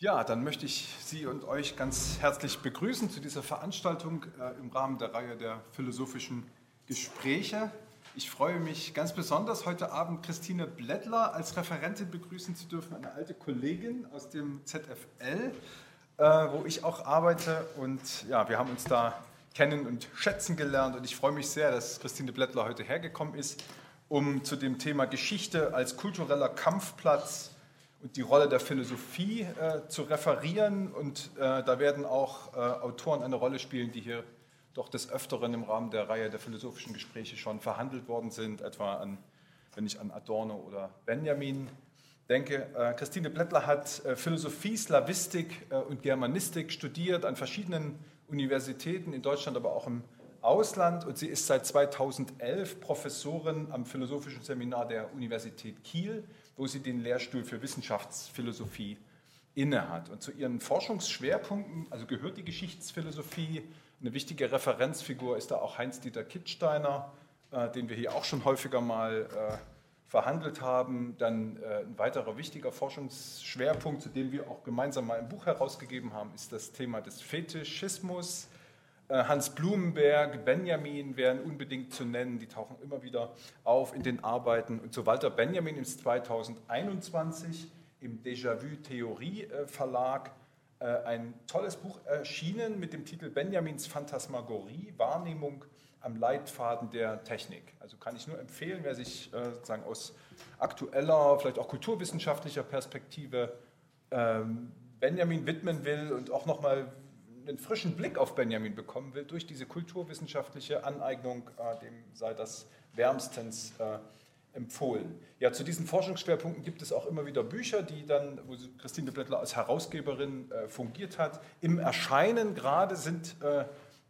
Ja, dann möchte ich Sie und euch ganz herzlich begrüßen zu dieser Veranstaltung äh, im Rahmen der Reihe der philosophischen Gespräche. Ich freue mich ganz besonders, heute Abend Christine Blättler als Referentin begrüßen zu dürfen, eine alte Kollegin aus dem ZFL, äh, wo ich auch arbeite. Und ja, wir haben uns da kennen und schätzen gelernt. Und ich freue mich sehr, dass Christine Blättler heute hergekommen ist, um zu dem Thema Geschichte als kultureller Kampfplatz und die Rolle der Philosophie äh, zu referieren. Und äh, da werden auch äh, Autoren eine Rolle spielen, die hier doch des Öfteren im Rahmen der Reihe der philosophischen Gespräche schon verhandelt worden sind, etwa an, wenn ich an Adorno oder Benjamin denke. Äh, Christine Blättler hat äh, Philosophie, Slavistik äh, und Germanistik studiert an verschiedenen Universitäten in Deutschland, aber auch im Ausland und sie ist seit 2011 Professorin am Philosophischen Seminar der Universität Kiel wo sie den Lehrstuhl für Wissenschaftsphilosophie innehat. Und zu ihren Forschungsschwerpunkten, also gehört die Geschichtsphilosophie, eine wichtige Referenzfigur ist da auch Heinz-Dieter Kittsteiner, äh, den wir hier auch schon häufiger mal äh, verhandelt haben. Dann äh, ein weiterer wichtiger Forschungsschwerpunkt, zu dem wir auch gemeinsam mal ein Buch herausgegeben haben, ist das Thema des Fetischismus. Äh, Hans Blumenberg, Benjamin wären unbedingt zu nennen, die tauchen immer wieder auf in den Arbeiten. Und zu Walter Benjamin ist 2021 im Déjà-vu Theorie äh, Verlag äh, ein tolles Buch erschienen mit dem Titel Benjamins Phantasmagorie, Wahrnehmung am Leitfaden der Technik. Also kann ich nur empfehlen, wer sich sozusagen aus aktueller, vielleicht auch kulturwissenschaftlicher Perspektive ähm, Benjamin widmen will und auch nochmal einen frischen Blick auf Benjamin bekommen will durch diese kulturwissenschaftliche Aneignung, äh, dem sei das wärmstens äh, empfohlen. Ja, zu diesen Forschungsschwerpunkten gibt es auch immer wieder Bücher, die dann, wo Christine Blättler als Herausgeberin äh, fungiert hat. Im Erscheinen gerade sind äh,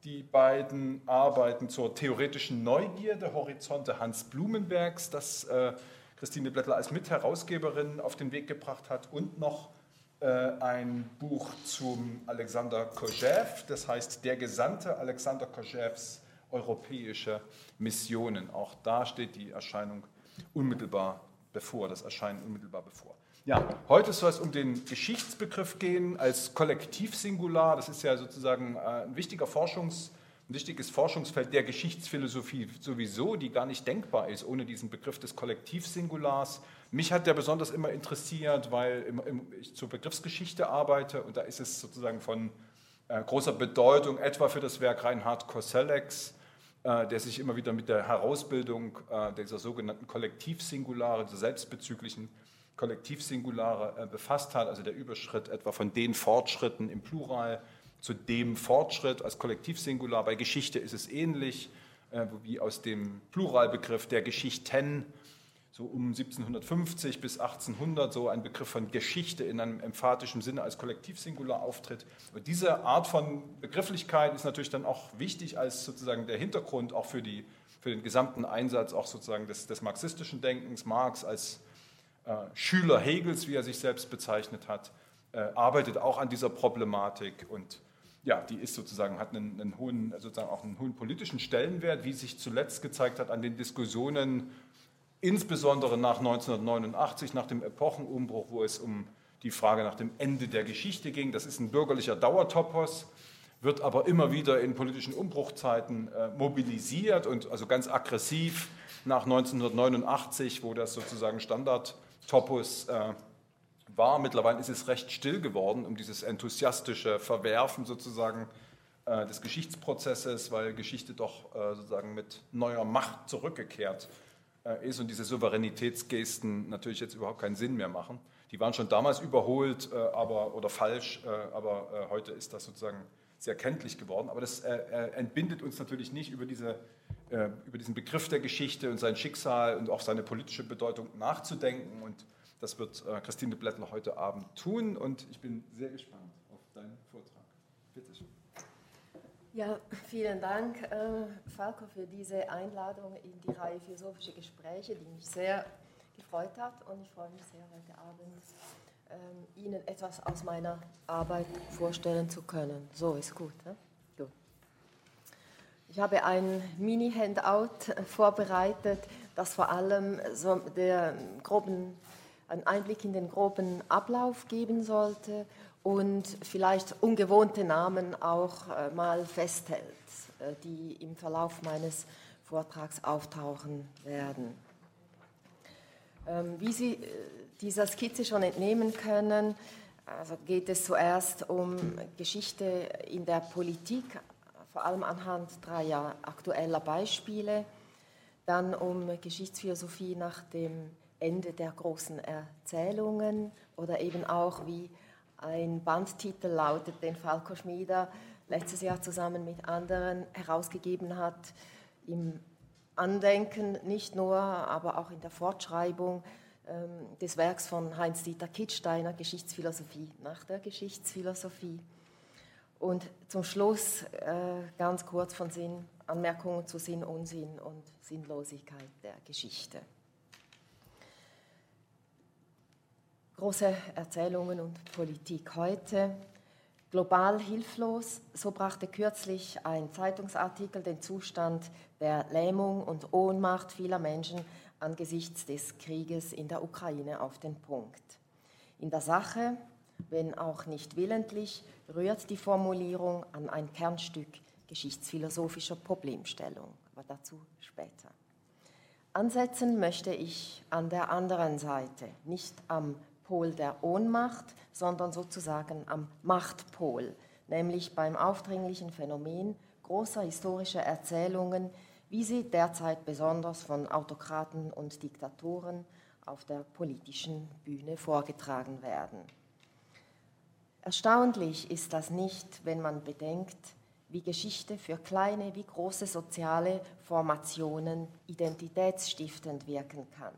die beiden Arbeiten zur theoretischen Neugierde, Horizonte Hans Blumenbergs, das äh, Christine Blättler als Mitherausgeberin auf den Weg gebracht hat, und noch ein Buch zum Alexander Kojew, das heißt Der Gesandte Alexander Kojews europäische Missionen. Auch da steht die Erscheinung unmittelbar bevor, das Erscheinen unmittelbar bevor. Ja, heute soll es um den Geschichtsbegriff gehen als Kollektivsingular. Das ist ja sozusagen äh, ein wichtiger Forschungs- ein wichtiges Forschungsfeld der Geschichtsphilosophie sowieso, die gar nicht denkbar ist ohne diesen Begriff des Kollektivsingulars. Mich hat der besonders immer interessiert, weil ich zur Begriffsgeschichte arbeite und da ist es sozusagen von äh, großer Bedeutung, etwa für das Werk Reinhard Kosellecks, äh, der sich immer wieder mit der Herausbildung äh, dieser sogenannten Kollektivsingulare, dieser selbstbezüglichen Kollektivsingulare befasst hat, also der Überschritt etwa von den Fortschritten im Plural zu dem Fortschritt als Kollektivsingular. Bei Geschichte ist es ähnlich, wie aus dem Pluralbegriff der Geschichten so um 1750 bis 1800 so ein Begriff von Geschichte in einem emphatischen Sinne als Kollektivsingular auftritt. Und diese Art von Begrifflichkeit ist natürlich dann auch wichtig als sozusagen der Hintergrund auch für, die, für den gesamten Einsatz auch sozusagen des, des marxistischen Denkens. Marx als äh, Schüler Hegels, wie er sich selbst bezeichnet hat, äh, arbeitet auch an dieser Problematik und ja, die ist sozusagen, hat einen, einen, hohen, sozusagen auch einen hohen politischen Stellenwert, wie sich zuletzt gezeigt hat an den Diskussionen insbesondere nach 1989, nach dem Epochenumbruch, wo es um die Frage nach dem Ende der Geschichte ging. Das ist ein bürgerlicher Dauertopos, wird aber immer wieder in politischen Umbruchzeiten äh, mobilisiert und also ganz aggressiv nach 1989, wo das sozusagen Standardtopos äh, war. Mittlerweile ist es recht still geworden um dieses enthusiastische Verwerfen sozusagen äh, des Geschichtsprozesses, weil Geschichte doch äh, sozusagen mit neuer Macht zurückgekehrt ist äh, ist und diese Souveränitätsgesten natürlich jetzt überhaupt keinen Sinn mehr machen. Die waren schon damals überholt äh, aber, oder falsch, äh, aber heute ist das sozusagen sehr kenntlich geworden. Aber das entbindet uns natürlich nicht über, diese, über diesen Begriff der Geschichte und sein Schicksal und auch seine politische Bedeutung nachzudenken. Und das wird Christine Blättler heute Abend tun. Und ich bin sehr gespannt auf deinen Vortrag. Bitte schön. Ja, vielen Dank, äh, Falco, für diese Einladung in die Reihe Philosophische Gespräche, die mich sehr gefreut hat. Und ich freue mich sehr, heute Abend ähm, Ihnen etwas aus meiner Arbeit vorstellen zu können. So ist gut. Ne? Ich habe ein Mini-Handout vorbereitet, das vor allem so der groben einen Einblick in den groben Ablauf geben sollte und vielleicht ungewohnte Namen auch äh, mal festhält, äh, die im Verlauf meines Vortrags auftauchen werden. Ähm, wie Sie äh, dieser Skizze schon entnehmen können, also geht es zuerst um Geschichte in der Politik, vor allem anhand dreier aktueller Beispiele, dann um Geschichtsphilosophie nach dem Ende der großen Erzählungen oder eben auch wie ein Bandtitel lautet, den Falco Schmieder letztes Jahr zusammen mit anderen herausgegeben hat, im Andenken nicht nur, aber auch in der Fortschreibung ähm, des Werks von Heinz-Dieter Kittsteiner, Geschichtsphilosophie nach der Geschichtsphilosophie. Und zum Schluss äh, ganz kurz von Sinn, Anmerkungen zu Sinn, Unsinn und Sinnlosigkeit der Geschichte. Große Erzählungen und Politik heute. Global hilflos, so brachte kürzlich ein Zeitungsartikel den Zustand der Lähmung und Ohnmacht vieler Menschen angesichts des Krieges in der Ukraine auf den Punkt. In der Sache, wenn auch nicht willentlich, rührt die Formulierung an ein Kernstück geschichtsphilosophischer Problemstellung, aber dazu später. Ansetzen möchte ich an der anderen Seite, nicht am Pol der Ohnmacht, sondern sozusagen am Machtpol, nämlich beim aufdringlichen Phänomen großer historischer Erzählungen, wie sie derzeit besonders von Autokraten und Diktatoren auf der politischen Bühne vorgetragen werden. Erstaunlich ist das nicht, wenn man bedenkt, wie Geschichte für kleine wie große soziale Formationen identitätsstiftend wirken kann.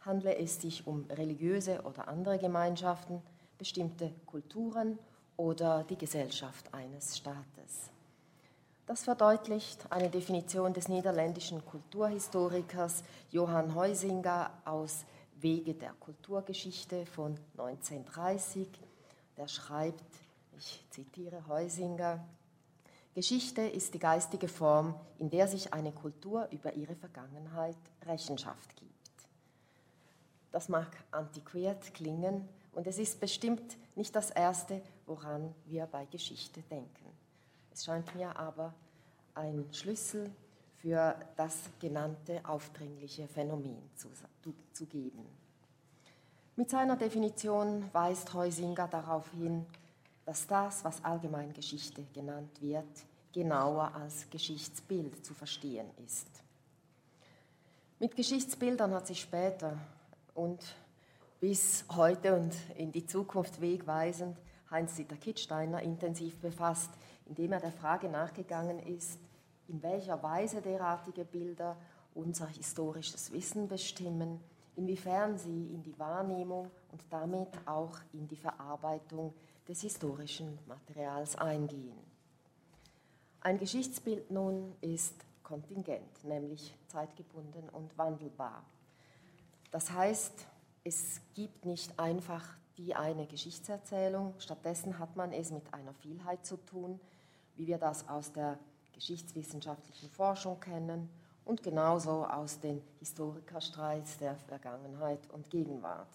Handle es sich um religiöse oder andere Gemeinschaften, bestimmte Kulturen oder die Gesellschaft eines Staates. Das verdeutlicht eine Definition des niederländischen Kulturhistorikers Johann Heusinger aus Wege der Kulturgeschichte von 1930. Der schreibt, ich zitiere Heusinger, Geschichte ist die geistige Form, in der sich eine Kultur über ihre Vergangenheit Rechenschaft gibt. Das mag antiquiert klingen und es ist bestimmt nicht das Erste, woran wir bei Geschichte denken. Es scheint mir aber ein Schlüssel für das genannte aufdringliche Phänomen zu, zu geben. Mit seiner Definition weist Heusinger darauf hin, dass das, was allgemein Geschichte genannt wird, genauer als Geschichtsbild zu verstehen ist. Mit Geschichtsbildern hat sich später und bis heute und in die Zukunft wegweisend Heinz-Dieter Kittsteiner intensiv befasst, indem er der Frage nachgegangen ist, in welcher Weise derartige Bilder unser historisches Wissen bestimmen, inwiefern sie in die Wahrnehmung und damit auch in die Verarbeitung des historischen Materials eingehen. Ein Geschichtsbild nun ist kontingent, nämlich zeitgebunden und wandelbar. Das heißt, es gibt nicht einfach die eine Geschichtserzählung, stattdessen hat man es mit einer Vielheit zu tun, wie wir das aus der geschichtswissenschaftlichen Forschung kennen und genauso aus den Historikerstreits der Vergangenheit und Gegenwart,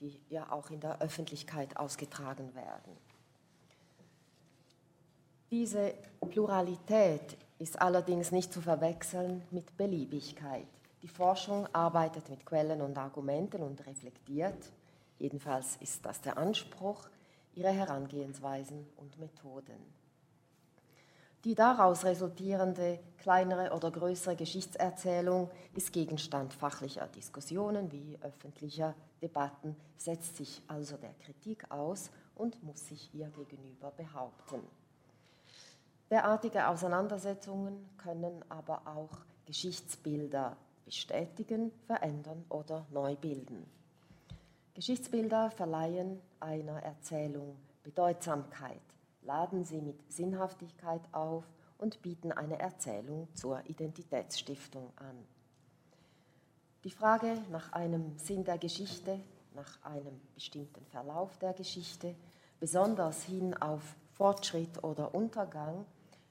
die ja auch in der Öffentlichkeit ausgetragen werden. Diese Pluralität ist allerdings nicht zu verwechseln mit Beliebigkeit. Die Forschung arbeitet mit Quellen und Argumenten und reflektiert, jedenfalls ist das der Anspruch, ihre Herangehensweisen und Methoden. Die daraus resultierende kleinere oder größere Geschichtserzählung ist Gegenstand fachlicher Diskussionen wie öffentlicher Debatten, setzt sich also der Kritik aus und muss sich ihr gegenüber behaupten. Derartige Auseinandersetzungen können aber auch Geschichtsbilder bestätigen, verändern oder neu bilden. Geschichtsbilder verleihen einer Erzählung Bedeutsamkeit, laden sie mit Sinnhaftigkeit auf und bieten eine Erzählung zur Identitätsstiftung an. Die Frage nach einem Sinn der Geschichte, nach einem bestimmten Verlauf der Geschichte, besonders hin auf Fortschritt oder Untergang,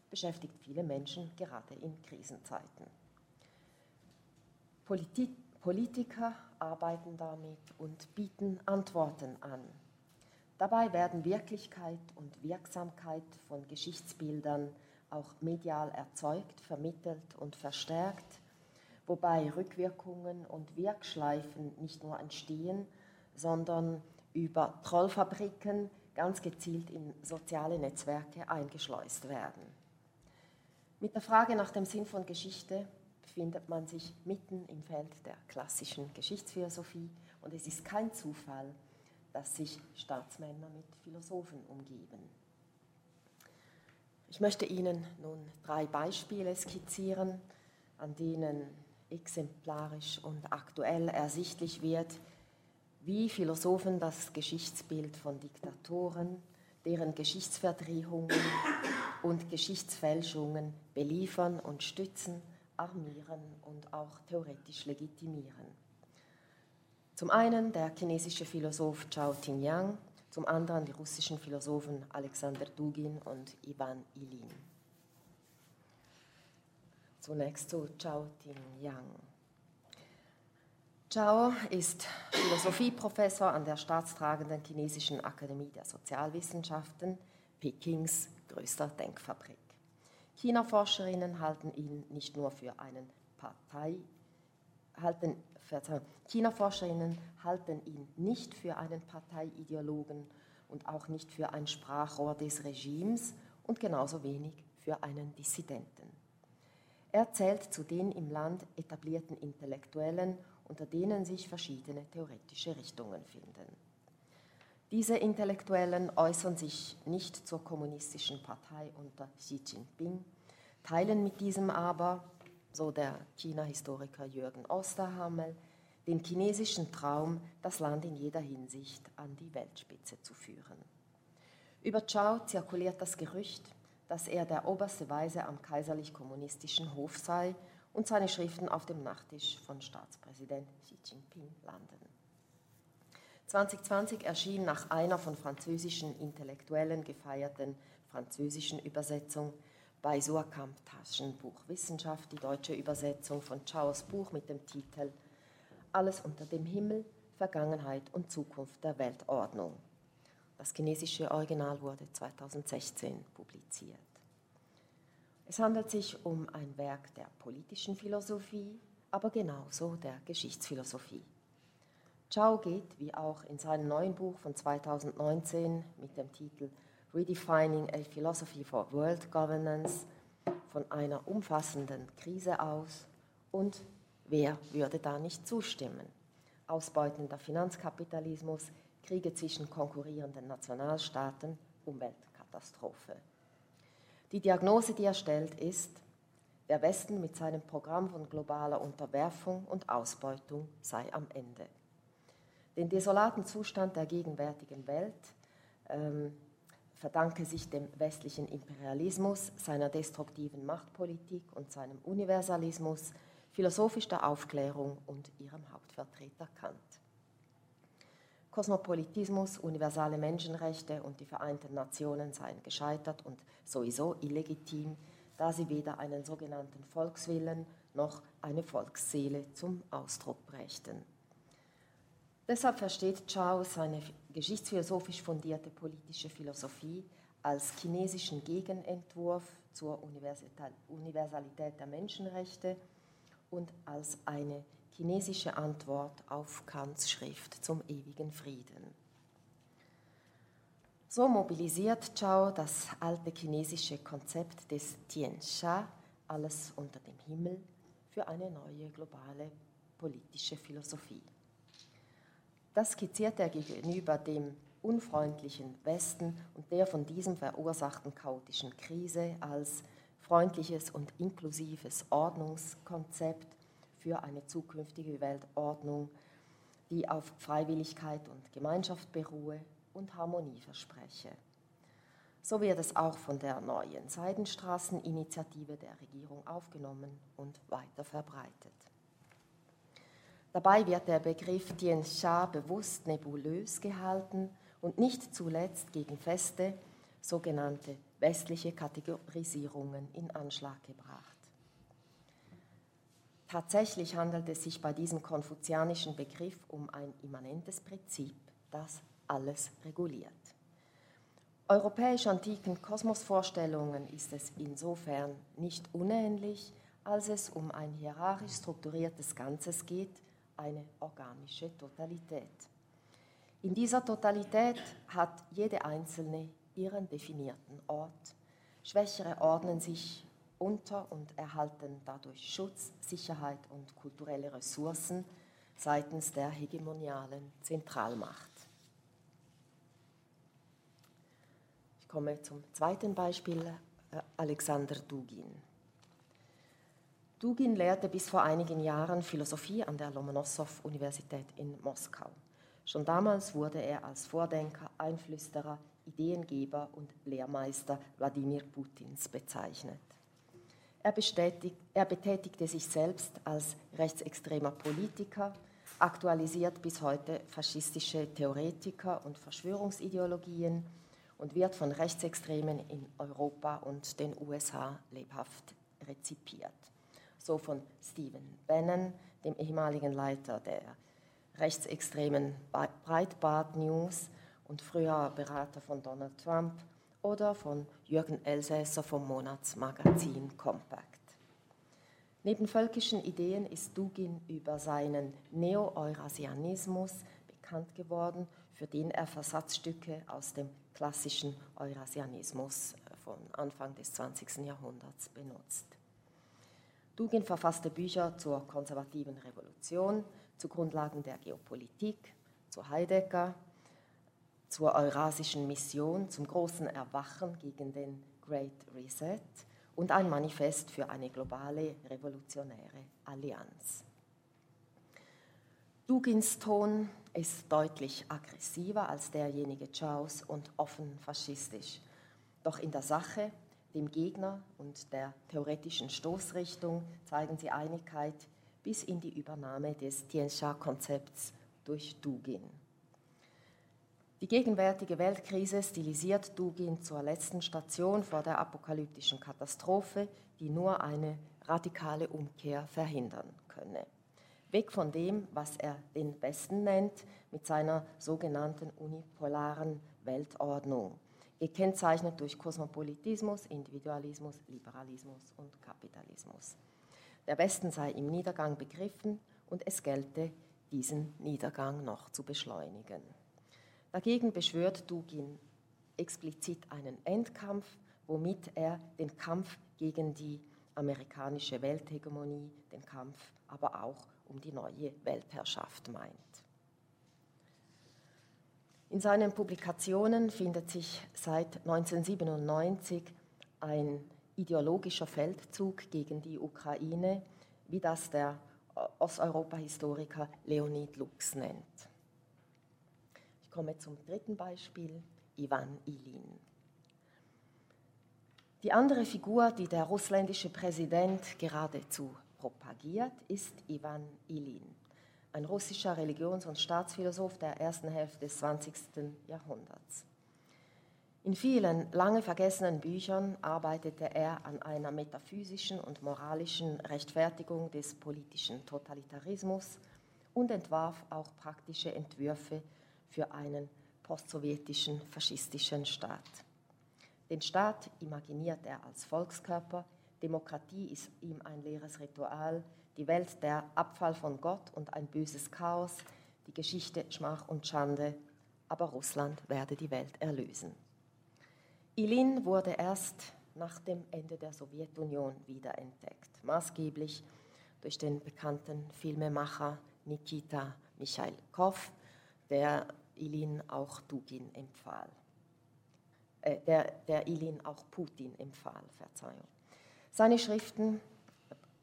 beschäftigt viele Menschen gerade in Krisenzeiten. Politik, Politiker arbeiten damit und bieten Antworten an. Dabei werden Wirklichkeit und Wirksamkeit von Geschichtsbildern auch medial erzeugt, vermittelt und verstärkt, wobei Rückwirkungen und Wirkschleifen nicht nur entstehen, sondern über Trollfabriken ganz gezielt in soziale Netzwerke eingeschleust werden. Mit der Frage nach dem Sinn von Geschichte befindet man sich mitten im Feld der klassischen Geschichtsphilosophie und es ist kein Zufall, dass sich Staatsmänner mit Philosophen umgeben. Ich möchte Ihnen nun drei Beispiele skizzieren, an denen exemplarisch und aktuell ersichtlich wird, wie Philosophen das Geschichtsbild von Diktatoren, deren Geschichtsverdrehungen und Geschichtsfälschungen beliefern und stützen, armieren und auch theoretisch legitimieren. Zum einen der chinesische Philosoph Zhao Tingyang, zum anderen die russischen Philosophen Alexander Dugin und Ivan Ilin. Zunächst zu Zhao Tingyang. Zhao ist Philosophieprofessor an der staatstragenden Chinesischen Akademie der Sozialwissenschaften, Pekings größter Denkfabrik. China-Forscherinnen halten ihn nicht nur für einen Partei, halten, China-Forscherinnen halten ihn nicht für einen Parteiideologen und auch nicht für ein Sprachrohr des Regimes und genauso wenig für einen Dissidenten. Er zählt zu den im Land etablierten Intellektuellen, unter denen sich verschiedene theoretische Richtungen finden. Diese Intellektuellen äußern sich nicht zur kommunistischen Partei unter Xi Jinping, teilen mit diesem aber, so der China-Historiker Jürgen Osterhammel, den chinesischen Traum, das Land in jeder Hinsicht an die Weltspitze zu führen. Über Zhao zirkuliert das Gerücht, dass er der oberste Weise am kaiserlich-kommunistischen Hof sei und seine Schriften auf dem Nachttisch von Staatspräsident Xi Jinping landen. 2020 erschien nach einer von französischen Intellektuellen gefeierten französischen Übersetzung bei Surkamp Taschenbuch Wissenschaft die deutsche Übersetzung von Chaos Buch mit dem Titel Alles unter dem Himmel, Vergangenheit und Zukunft der Weltordnung. Das chinesische Original wurde 2016 publiziert. Es handelt sich um ein Werk der politischen Philosophie, aber genauso der Geschichtsphilosophie. Zhao geht, wie auch in seinem neuen Buch von 2019 mit dem Titel Redefining a Philosophy for World Governance, von einer umfassenden Krise aus und wer würde da nicht zustimmen? Ausbeutender Finanzkapitalismus, Kriege zwischen konkurrierenden Nationalstaaten, Umweltkatastrophe. Die Diagnose, die er stellt, ist, der Westen mit seinem Programm von globaler Unterwerfung und Ausbeutung sei am Ende. Den desolaten Zustand der gegenwärtigen Welt ähm, verdanke sich dem westlichen Imperialismus, seiner destruktiven Machtpolitik und seinem Universalismus, philosophisch der Aufklärung und ihrem Hauptvertreter Kant. Kosmopolitismus, universale Menschenrechte und die Vereinten Nationen seien gescheitert und sowieso illegitim, da sie weder einen sogenannten Volkswillen noch eine Volksseele zum Ausdruck brächten. Deshalb versteht Chao seine geschichtsphilosophisch fundierte politische Philosophie als chinesischen Gegenentwurf zur Universalität der Menschenrechte und als eine chinesische Antwort auf Kants Schrift zum ewigen Frieden. So mobilisiert Zhao das alte chinesische Konzept des Tiansha, alles unter dem Himmel, für eine neue globale politische Philosophie. Das skizziert er gegenüber dem unfreundlichen Westen und der von diesem verursachten chaotischen Krise als freundliches und inklusives Ordnungskonzept für eine zukünftige Weltordnung, die auf Freiwilligkeit und Gemeinschaft beruhe und Harmonie verspreche. So wird es auch von der neuen Seidenstraßeninitiative der Regierung aufgenommen und weiter verbreitet. Dabei wird der Begriff Tien Sha bewusst nebulös gehalten und nicht zuletzt gegen feste, sogenannte westliche Kategorisierungen in Anschlag gebracht. Tatsächlich handelt es sich bei diesem konfuzianischen Begriff um ein immanentes Prinzip, das alles reguliert. Europäisch-antiken Kosmosvorstellungen ist es insofern nicht unähnlich, als es um ein hierarchisch strukturiertes Ganzes geht, eine organische Totalität. In dieser Totalität hat jede einzelne ihren definierten Ort. Schwächere ordnen sich unter und erhalten dadurch Schutz, Sicherheit und kulturelle Ressourcen seitens der hegemonialen Zentralmacht. Ich komme zum zweiten Beispiel, äh, Alexander Dugin. Dugin lehrte bis vor einigen Jahren Philosophie an der Lomonossow-Universität in Moskau. Schon damals wurde er als Vordenker, Einflüsterer, Ideengeber und Lehrmeister Wladimir Putins bezeichnet. Er, er, betätigte sich selbst als rechtsextremer Politiker, aktualisiert bis heute faschistische Theoretiker und Verschwörungsideologien und wird von Rechtsextremen in Europa und den USA lebhaft rezipiert so von Stephen Bannon, dem ehemaligen Leiter der rechtsextremen Breitbart News und früherer Berater von Donald Trump, oder von Jürgen Elsässer vom Monatsmagazin Compact. Neben völkischen Ideen ist Dugin über seinen Neo-Eurasianismus bekannt geworden, für den er Versatzstücke aus dem klassischen Eurasianismus von Anfang des 20. Jahrhunderts benutzt. Dugin verfasste Bücher zur konservativen Revolution, zu Grundlagen der Geopolitik, zu Heidegger, zur Eurasischen Mission, zum großen Erwachen gegen den Great Reset und ein Manifest für eine globale revolutionäre Allianz. Dugins Ton ist deutlich aggressiver als derjenige Chaos und offen faschistisch. Doch in der Sache dem Gegner und der theoretischen Stoßrichtung zeigen sie Einigkeit bis in die Übernahme des Tianxia-Konzepts durch Dugin. Die gegenwärtige Weltkrise stilisiert Dugin zur letzten Station vor der apokalyptischen Katastrophe, die nur eine radikale Umkehr verhindern könne. Weg von dem, was er den Westen nennt, mit seiner sogenannten unipolaren Weltordnung gekennzeichnet durch Kosmopolitismus, Individualismus, Liberalismus und Kapitalismus. Der Westen sei im Niedergang begriffen und es gelte, diesen Niedergang noch zu beschleunigen. Dagegen beschwört Dugin explizit einen Endkampf, womit er den Kampf gegen die amerikanische Welthegemonie, den Kampf aber auch um die neue Weltherrschaft meint. In seinen Publikationen findet sich seit 1997 ein ideologischer Feldzug gegen die Ukraine, wie das der Osteuropa-Historiker Leonid Lux nennt. Ich komme zum dritten Beispiel, Ivan Ilin. Die andere Figur, die der russländische Präsident geradezu propagiert, ist Ivan Ilin ein russischer Religions- und Staatsphilosoph der ersten Hälfte des 20. Jahrhunderts. In vielen lange vergessenen Büchern arbeitete er an einer metaphysischen und moralischen Rechtfertigung des politischen Totalitarismus und entwarf auch praktische Entwürfe für einen postsowjetischen faschistischen Staat. Den Staat imaginiert er als Volkskörper, Demokratie ist ihm ein leeres Ritual, die Welt der Abfall von Gott und ein böses Chaos, die Geschichte Schmach und Schande, aber Russland werde die Welt erlösen. Ilin wurde erst nach dem Ende der Sowjetunion wiederentdeckt, maßgeblich durch den bekannten Filmemacher Nikita Michailkov, der Ilin auch Dugin empfahl. Äh, der, der Ilin auch Putin empfahl, Verzeihung. Seine Schriften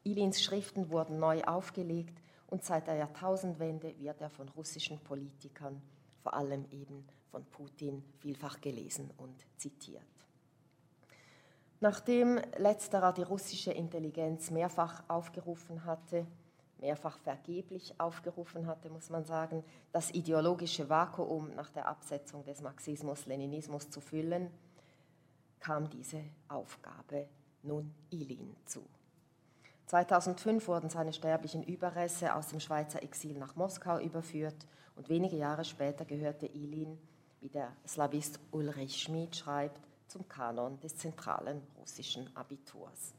Ilins Schriften wurden neu aufgelegt und seit der Jahrtausendwende wird er von russischen Politikern, vor allem eben von Putin, vielfach gelesen und zitiert. Nachdem letzterer die russische Intelligenz mehrfach aufgerufen hatte, mehrfach vergeblich aufgerufen hatte, muss man sagen, das ideologische Vakuum nach der Absetzung des Marxismus-Leninismus zu füllen, kam diese Aufgabe nun Ilin zu. 2005 wurden seine sterblichen Überreste aus dem Schweizer Exil nach Moskau überführt und wenige Jahre später gehörte Ilin, wie der Slavist Ulrich Schmid schreibt, zum Kanon des zentralen russischen Abiturs.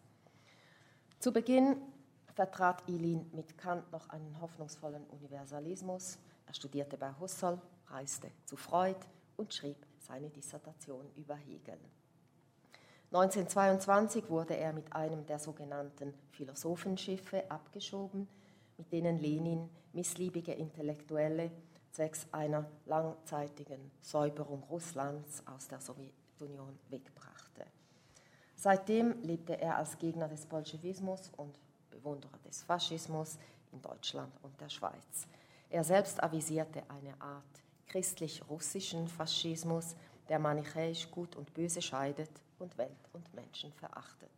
Zu Beginn vertrat Ilin mit Kant noch einen hoffnungsvollen Universalismus. Er studierte bei Husserl, reiste zu Freud und schrieb seine Dissertation über Hegel. 1922 wurde er mit einem der sogenannten Philosophenschiffe abgeschoben, mit denen Lenin missliebige Intellektuelle zwecks einer langzeitigen Säuberung Russlands aus der Sowjetunion wegbrachte. Seitdem lebte er als Gegner des Bolschewismus und Bewunderer des Faschismus in Deutschland und der Schweiz. Er selbst avisierte eine Art christlich-russischen Faschismus, der manichäisch Gut und Böse scheidet und Welt und Menschen verachtet.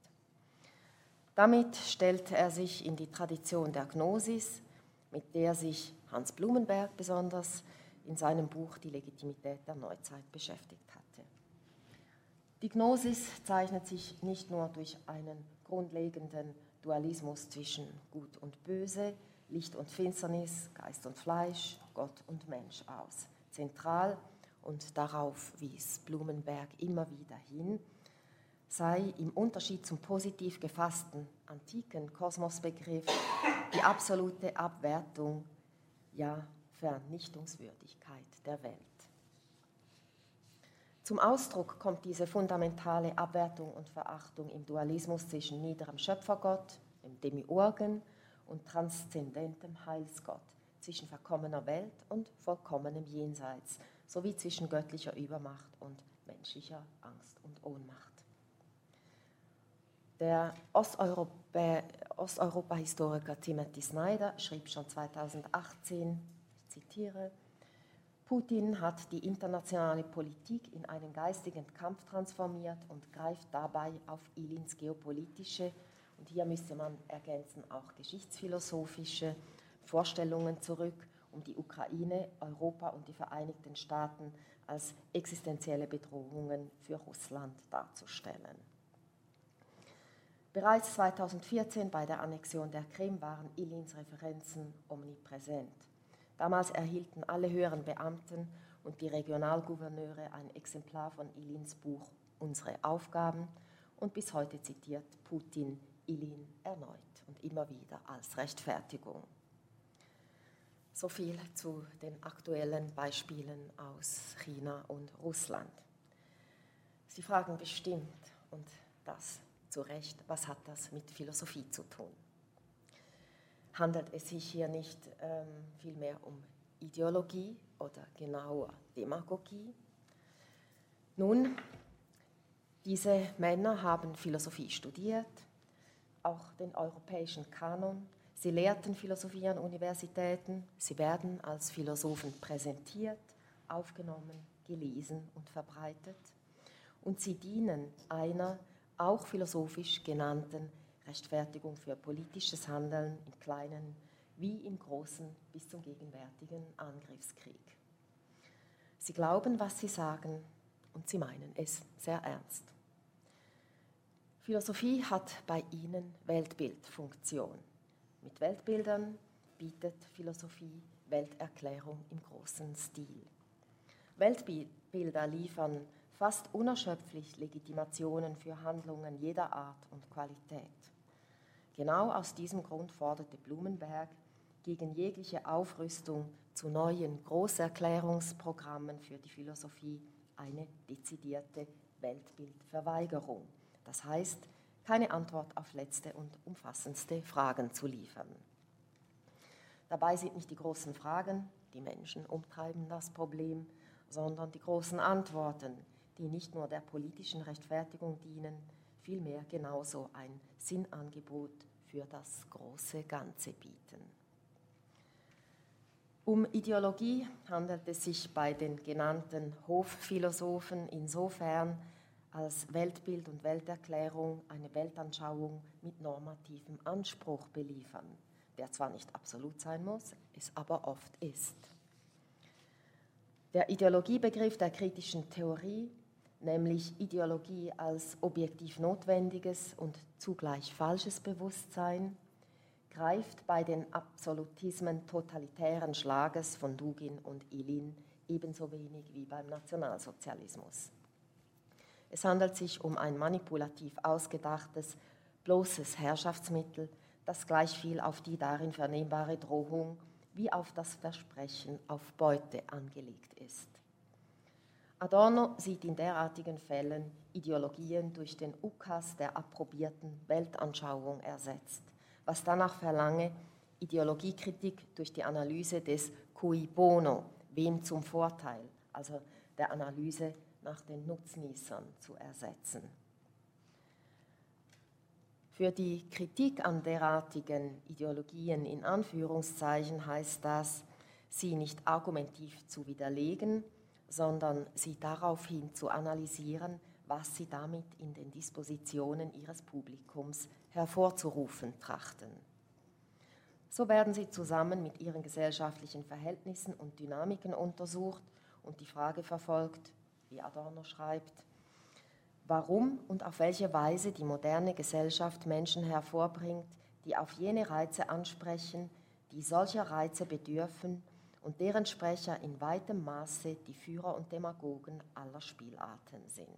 Damit stellte er sich in die Tradition der Gnosis, mit der sich Hans Blumenberg besonders in seinem Buch Die Legitimität der Neuzeit beschäftigt hatte. Die Gnosis zeichnet sich nicht nur durch einen grundlegenden Dualismus zwischen Gut und Böse, Licht und Finsternis, Geist und Fleisch, Gott und Mensch aus. Zentral, und darauf wies Blumenberg immer wieder hin, sei im Unterschied zum positiv gefassten antiken Kosmosbegriff die absolute Abwertung, ja Vernichtungswürdigkeit der Welt. Zum Ausdruck kommt diese fundamentale Abwertung und Verachtung im Dualismus zwischen niederem Schöpfergott, dem Demiurgen, und transzendentem Heilsgott, zwischen verkommener Welt und vollkommenem Jenseits, sowie zwischen göttlicher Übermacht und menschlicher Angst und Ohnmacht. Der Osteuropa-Historiker Timothy Snyder schrieb schon 2018, ich zitiere, Putin hat die internationale Politik in einen geistigen Kampf transformiert und greift dabei auf Ilins geopolitische und hier müsste man ergänzen auch geschichtsphilosophische Vorstellungen zurück, um die Ukraine, Europa und die Vereinigten Staaten als existenzielle Bedrohungen für Russland darzustellen. Bereits 2014 bei der Annexion der Krim waren Ilins Referenzen omnipräsent. Damals erhielten alle höheren Beamten und die Regionalgouverneure ein Exemplar von Ilins Buch Unsere Aufgaben und bis heute zitiert Putin Ilin erneut und immer wieder als Rechtfertigung. So viel zu den aktuellen Beispielen aus China und Russland. Sie fragen bestimmt, und das zu Recht, was hat das mit Philosophie zu tun? handelt es sich hier nicht ähm, vielmehr um Ideologie oder genauer Demagogie? Nun, diese Männer haben Philosophie studiert, auch den europäischen Kanon. Sie lehrten Philosophie an Universitäten. Sie werden als Philosophen präsentiert, aufgenommen, gelesen und verbreitet. Und sie dienen einer auch philosophisch genannten Rechtfertigung für politisches Handeln im Kleinen wie im Großen bis zum gegenwärtigen Angriffskrieg. Sie glauben, was sie sagen und sie meinen es sehr ernst. Philosophie hat bei ihnen Weltbildfunktion. Mit Weltbildern bietet Philosophie Welterklärung im großen Stil. Weltbilder liefern fast unerschöpflich Legitimationen für Handlungen jeder Art und Qualität. Genau aus diesem Grund forderte Blumenberg gegen jegliche Aufrüstung zu neuen Großerklärungsprogrammen für die Philosophie eine dezidierte Weltbildverweigerung. Das heißt, keine Antwort auf letzte und umfassendste Fragen zu liefern. Dabei sind nicht die großen Fragen, die Menschen umtreiben das Problem, sondern die großen Antworten, die nicht nur der politischen Rechtfertigung dienen, vielmehr genauso ein Sinnangebot für das große Ganze bieten. Um Ideologie handelt es sich bei den genannten Hofphilosophen insofern, als Weltbild und Welterklärung eine Weltanschauung mit normativem Anspruch beliefern, der zwar nicht absolut sein muss, es aber oft ist. Der Ideologiebegriff der kritischen Theorie nämlich Ideologie als objektiv notwendiges und zugleich falsches Bewusstsein greift bei den Absolutismen totalitären Schlages von Dugin und Ilin ebenso wenig wie beim Nationalsozialismus. Es handelt sich um ein manipulativ ausgedachtes, bloßes Herrschaftsmittel, das gleich viel auf die darin vernehmbare Drohung wie auf das Versprechen auf Beute angelegt ist. Adorno sieht in derartigen Fällen Ideologien durch den Ukas der approbierten Weltanschauung ersetzt, was danach verlange, Ideologiekritik durch die Analyse des cui bono, wem zum Vorteil, also der Analyse nach den Nutznießern zu ersetzen. Für die Kritik an derartigen Ideologien in Anführungszeichen heißt das, sie nicht argumentiv zu widerlegen, sondern sie daraufhin zu analysieren, was sie damit in den Dispositionen ihres Publikums hervorzurufen trachten. So werden sie zusammen mit ihren gesellschaftlichen Verhältnissen und Dynamiken untersucht und die Frage verfolgt, wie Adorno schreibt, warum und auf welche Weise die moderne Gesellschaft Menschen hervorbringt, die auf jene Reize ansprechen, die solcher Reize bedürfen und deren Sprecher in weitem Maße die Führer und Demagogen aller Spielarten sind.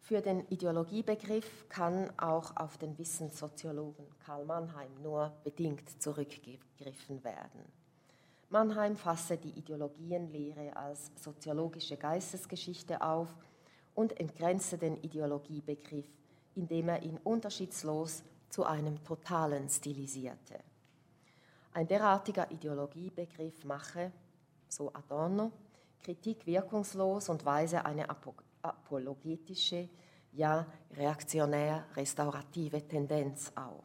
Für den Ideologiebegriff kann auch auf den Wissenssoziologen Karl Mannheim nur bedingt zurückgegriffen werden. Mannheim fasste die Ideologienlehre als soziologische Geistesgeschichte auf und entgrenzte den Ideologiebegriff, indem er ihn unterschiedslos zu einem Totalen stilisierte. Ein derartiger Ideologiebegriff mache, so Adorno, Kritik wirkungslos und weise eine apologetische, ja reaktionär-restaurative Tendenz auf.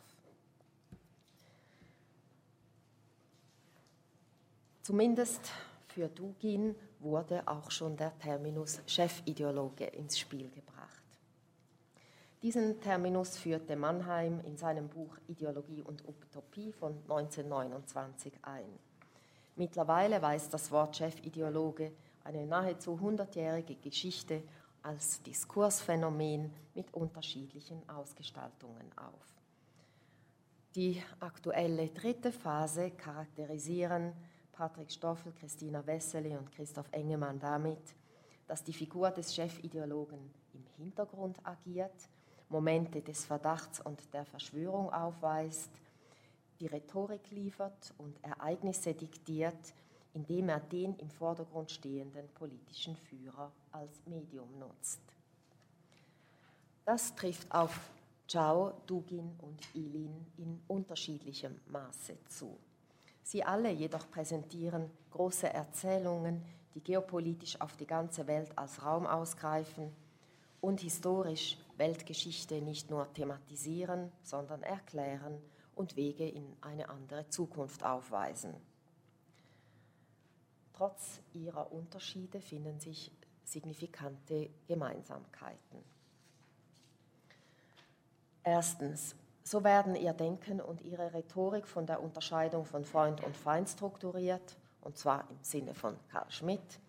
Zumindest für Dugin wurde auch schon der Terminus Chefideologe ins Spiel gebracht. Diesen Terminus führte Mannheim in seinem Buch Ideologie und Utopie von 1929 ein. Mittlerweile weist das Wort Chefideologe eine nahezu hundertjährige Geschichte als Diskursphänomen mit unterschiedlichen Ausgestaltungen auf. Die aktuelle dritte Phase charakterisieren Patrick Stoffel, Christina Wessely und Christoph Engemann damit, dass die Figur des Chefideologen im Hintergrund agiert Momente des Verdachts und der Verschwörung aufweist, die Rhetorik liefert und Ereignisse diktiert, indem er den im Vordergrund stehenden politischen Führer als Medium nutzt. Das trifft auf Zhao, Dugin und Ilin in unterschiedlichem Maße zu. Sie alle jedoch präsentieren große Erzählungen, die geopolitisch auf die ganze Welt als Raum ausgreifen und historisch Weltgeschichte nicht nur thematisieren, sondern erklären und Wege in eine andere Zukunft aufweisen. Trotz ihrer Unterschiede finden sich signifikante Gemeinsamkeiten. Erstens, so werden ihr Denken und ihre Rhetorik von der Unterscheidung von Freund und Feind strukturiert, und zwar im Sinne von Karl Schmidt,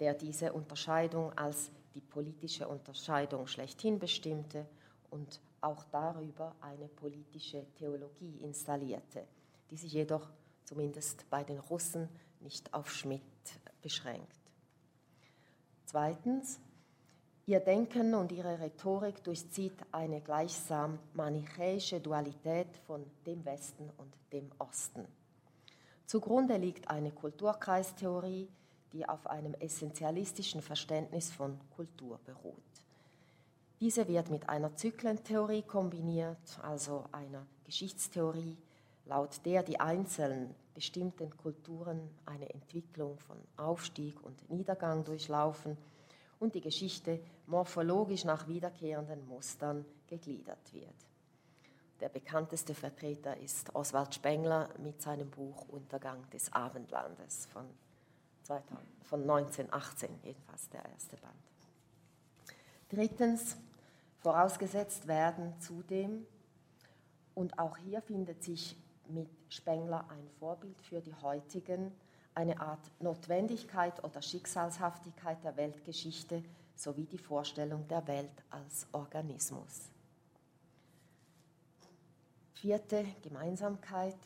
der diese Unterscheidung als die politische Unterscheidung schlechthin bestimmte und auch darüber eine politische Theologie installierte, die sich jedoch zumindest bei den Russen nicht auf Schmidt beschränkt. Zweitens, ihr Denken und ihre Rhetorik durchzieht eine gleichsam manichäische Dualität von dem Westen und dem Osten. Zugrunde liegt eine Kulturkreistheorie, die auf einem essentialistischen Verständnis von Kultur beruht. Diese wird mit einer Zyklentheorie kombiniert, also einer Geschichtstheorie, laut der die einzelnen bestimmten Kulturen eine Entwicklung von Aufstieg und Niedergang durchlaufen und die Geschichte morphologisch nach wiederkehrenden Mustern gegliedert wird. Der bekannteste Vertreter ist Oswald Spengler mit seinem Buch Untergang des Abendlandes von von 1918, jedenfalls der erste Band. Drittens, vorausgesetzt werden zudem, und auch hier findet sich mit Spengler ein Vorbild für die heutigen, eine Art Notwendigkeit oder Schicksalshaftigkeit der Weltgeschichte sowie die Vorstellung der Welt als Organismus. Vierte Gemeinsamkeit.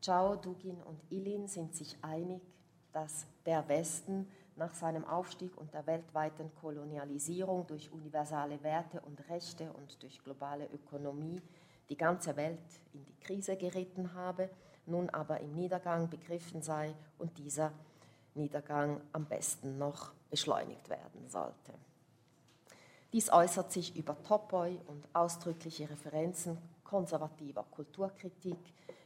Chao, Dugin und Ilin sind sich einig, dass der Westen nach seinem Aufstieg und der weltweiten Kolonialisierung durch universale Werte und Rechte und durch globale Ökonomie die ganze Welt in die Krise geritten habe, nun aber im Niedergang begriffen sei und dieser Niedergang am besten noch beschleunigt werden sollte. Dies äußert sich über Topoi und ausdrückliche Referenzen konservativer Kulturkritik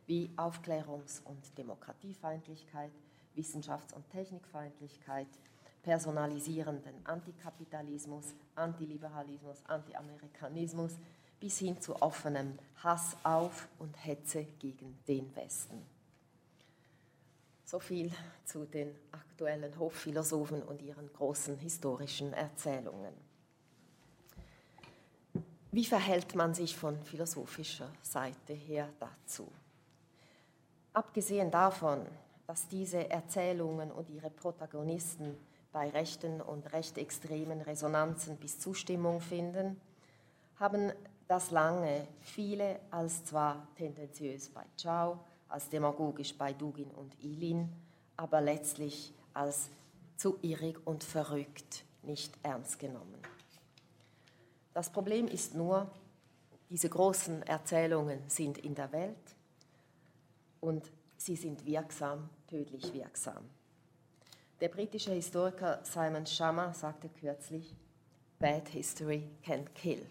wie Aufklärungs- und Demokratiefeindlichkeit, Wissenschafts- und Technikfeindlichkeit, personalisierenden Antikapitalismus, Antiliberalismus, Antiamerikanismus bis hin zu offenem Hass auf und Hetze gegen den Westen. So viel zu den aktuellen Hofphilosophen und ihren großen historischen Erzählungen. Wie verhält man sich von philosophischer Seite her dazu? Abgesehen davon, dass diese Erzählungen und ihre Protagonisten bei rechten und recht extremen Resonanzen bis Zustimmung finden, haben das lange viele als zwar tendenziös bei Chao, als demagogisch bei Dugin und Ilin, aber letztlich als zu irrig und verrückt nicht ernst genommen. Das Problem ist nur, diese großen Erzählungen sind in der Welt und sie sind wirksam, tödlich wirksam. Der britische Historiker Simon Schama sagte kürzlich, Bad History can kill.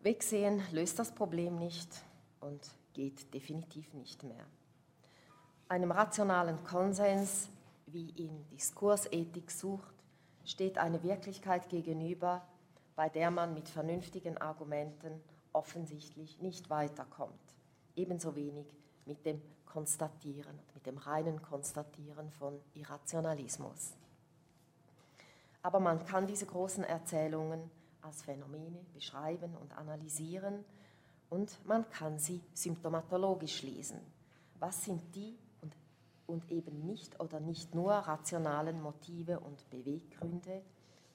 Wegsehen löst das Problem nicht und geht definitiv nicht mehr. Einem rationalen Konsens, wie ihn Diskursethik sucht, steht eine Wirklichkeit gegenüber, bei der man mit vernünftigen Argumenten offensichtlich nicht weiterkommt. Ebenso wenig mit dem Konstatieren, mit dem reinen Konstatieren von Irrationalismus. Aber man kann diese großen Erzählungen als Phänomene beschreiben und analysieren und man kann sie symptomatologisch lesen. Was sind die und, und eben nicht oder nicht nur rationalen Motive und Beweggründe,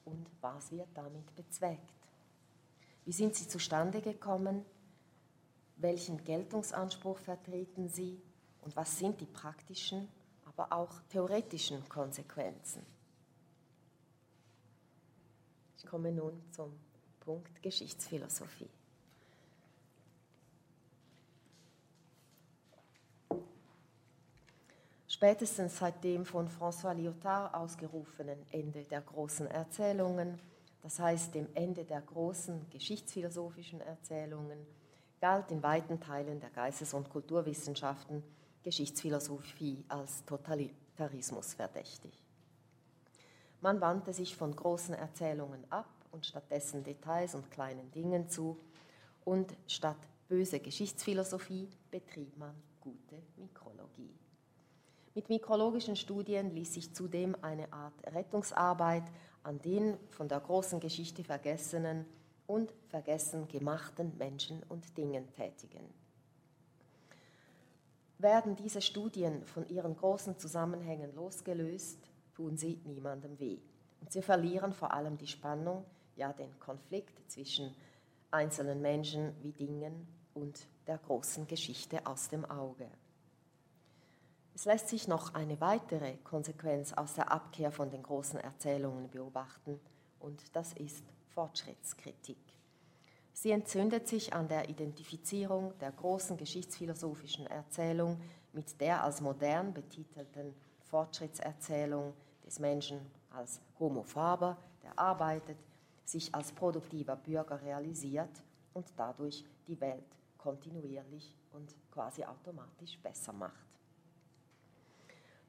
und was wird damit bezweckt? Wie sind sie zustande gekommen? Welchen Geltungsanspruch vertreten sie? Und was sind die praktischen, aber auch theoretischen Konsequenzen? Ich komme nun zum Punkt Geschichtsphilosophie. Spätestens seit dem von François Lyotard ausgerufenen Ende der großen Erzählungen, das heißt dem Ende der großen geschichtsphilosophischen Erzählungen, galt in weiten Teilen der Geistes- und Kulturwissenschaften Geschichtsphilosophie als Totalitarismus verdächtig. Man wandte sich von großen Erzählungen ab und stattdessen Details und kleinen Dingen zu und statt böse Geschichtsphilosophie betrieb man gute Mikrologie. Mit mikrologischen Studien ließ sich zudem eine Art Rettungsarbeit an den von der großen Geschichte vergessenen und vergessen gemachten Menschen und Dingen tätigen. Werden diese Studien von ihren großen Zusammenhängen losgelöst, tun sie niemandem weh. Und sie verlieren vor allem die Spannung, ja den Konflikt zwischen einzelnen Menschen wie Dingen und der großen Geschichte aus dem Auge. Es lässt sich noch eine weitere Konsequenz aus der Abkehr von den großen Erzählungen beobachten, und das ist Fortschrittskritik. Sie entzündet sich an der Identifizierung der großen geschichtsphilosophischen Erzählung mit der als modern betitelten Fortschrittserzählung des Menschen als Homo faber, der arbeitet, sich als produktiver Bürger realisiert und dadurch die Welt kontinuierlich und quasi automatisch besser macht.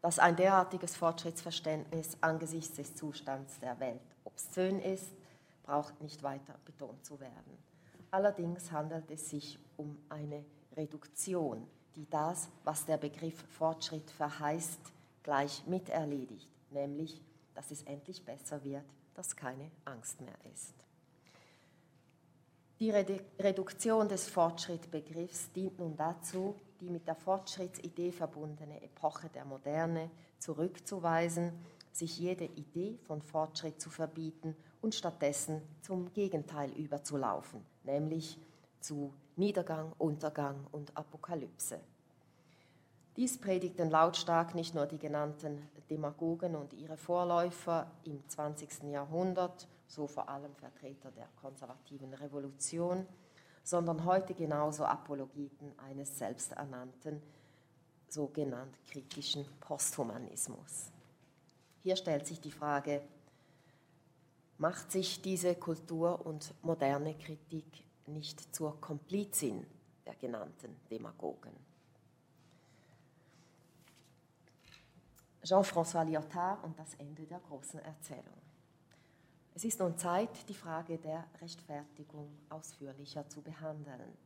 Dass ein derartiges Fortschrittsverständnis angesichts des Zustands der Welt obszön ist, braucht nicht weiter betont zu werden. Allerdings handelt es sich um eine Reduktion, die das, was der Begriff Fortschritt verheißt, gleich miterledigt, nämlich, dass es endlich besser wird, dass keine Angst mehr ist. Die Reduktion des Fortschrittbegriffs dient nun dazu, die mit der Fortschrittsidee verbundene Epoche der Moderne zurückzuweisen, sich jede Idee von Fortschritt zu verbieten und stattdessen zum Gegenteil überzulaufen, nämlich zu Niedergang, Untergang und Apokalypse. Dies predigten lautstark nicht nur die genannten Demagogen und ihre Vorläufer im 20. Jahrhundert, so vor allem Vertreter der konservativen Revolution, sondern heute genauso Apologeten eines selbsternannten, sogenannt kritischen Posthumanismus. Hier stellt sich die Frage, macht sich diese Kultur- und moderne Kritik nicht zur Komplizin der genannten Demagogen? Jean-François Lyotard und das Ende der großen Erzählung. Es ist nun Zeit, die Frage der Rechtfertigung ausführlicher zu behandeln.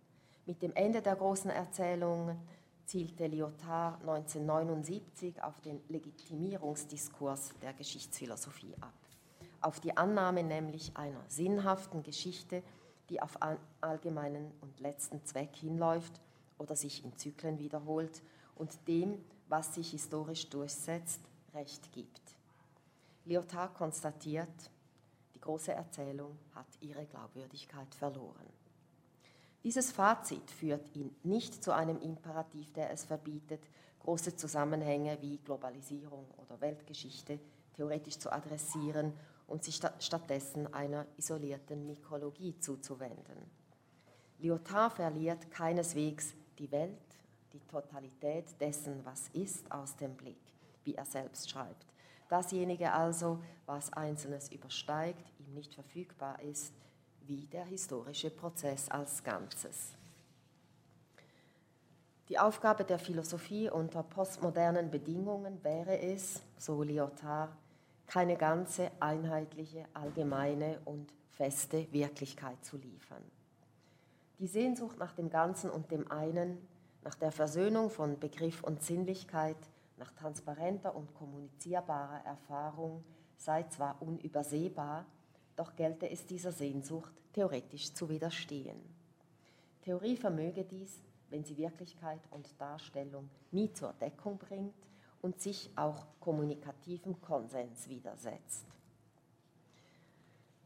Mit dem Ende der großen Erzählung zielte Lyotard 1979 auf den Legitimierungsdiskurs der Geschichtsphilosophie ab. Auf die Annahme nämlich einer sinnhaften Geschichte, die auf einen allgemeinen und letzten Zweck hinläuft oder sich in Zyklen wiederholt und dem, was sich historisch durchsetzt, Recht gibt. Lyotard konstatiert, die große Erzählung hat ihre Glaubwürdigkeit verloren. Dieses Fazit führt ihn nicht zu einem Imperativ, der es verbietet, große Zusammenhänge wie Globalisierung oder Weltgeschichte theoretisch zu adressieren und sich stattdessen einer isolierten Mikrologie zuzuwenden. Lyotard verliert keineswegs die Welt, die Totalität dessen, was ist, aus dem Blick, wie er selbst schreibt. Dasjenige also, was Einzelnes übersteigt, ihm nicht verfügbar ist, wie der historische Prozess als Ganzes. Die Aufgabe der Philosophie unter postmodernen Bedingungen wäre es, so Lyotard, keine ganze, einheitliche, allgemeine und feste Wirklichkeit zu liefern. Die Sehnsucht nach dem Ganzen und dem einen, nach der Versöhnung von Begriff und Sinnlichkeit, nach transparenter und kommunizierbarer Erfahrung sei zwar unübersehbar, doch gelte es dieser Sehnsucht theoretisch zu widerstehen. Theorie vermöge dies, wenn sie Wirklichkeit und Darstellung nie zur Deckung bringt und sich auch kommunikativem Konsens widersetzt.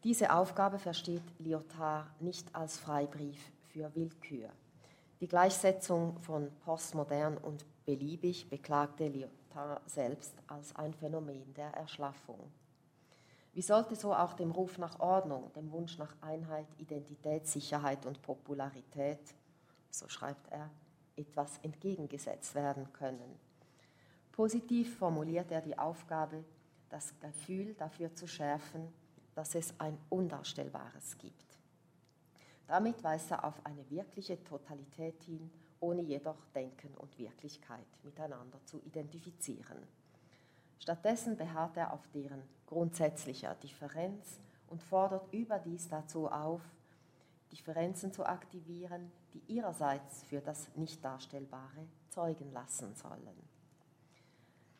Diese Aufgabe versteht Lyotard nicht als Freibrief für Willkür. Die Gleichsetzung von postmodern und beliebig beklagte Lyotard selbst als ein Phänomen der Erschlaffung. Wie sollte so auch dem Ruf nach Ordnung, dem Wunsch nach Einheit, Identität, Sicherheit und Popularität, so schreibt er, etwas entgegengesetzt werden können? Positiv formuliert er die Aufgabe, das Gefühl dafür zu schärfen, dass es ein Undarstellbares gibt. Damit weist er auf eine wirkliche Totalität hin, ohne jedoch Denken und Wirklichkeit miteinander zu identifizieren. Stattdessen beharrt er auf deren grundsätzlicher Differenz und fordert überdies dazu auf, Differenzen zu aktivieren, die ihrerseits für das Nicht-Darstellbare zeugen lassen sollen.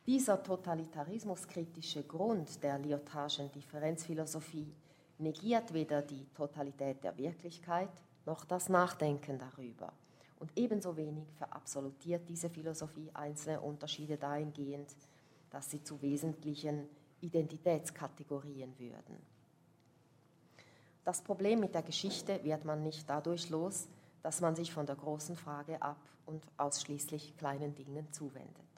Dieser totalitarismuskritische Grund der Lyotardschen Differenzphilosophie negiert weder die Totalität der Wirklichkeit noch das Nachdenken darüber. Und ebenso wenig verabsolutiert diese Philosophie einzelne Unterschiede dahingehend, dass sie zu wesentlichen Identitätskategorien würden. Das Problem mit der Geschichte wird man nicht dadurch los, dass man sich von der großen Frage ab und ausschließlich kleinen Dingen zuwendet.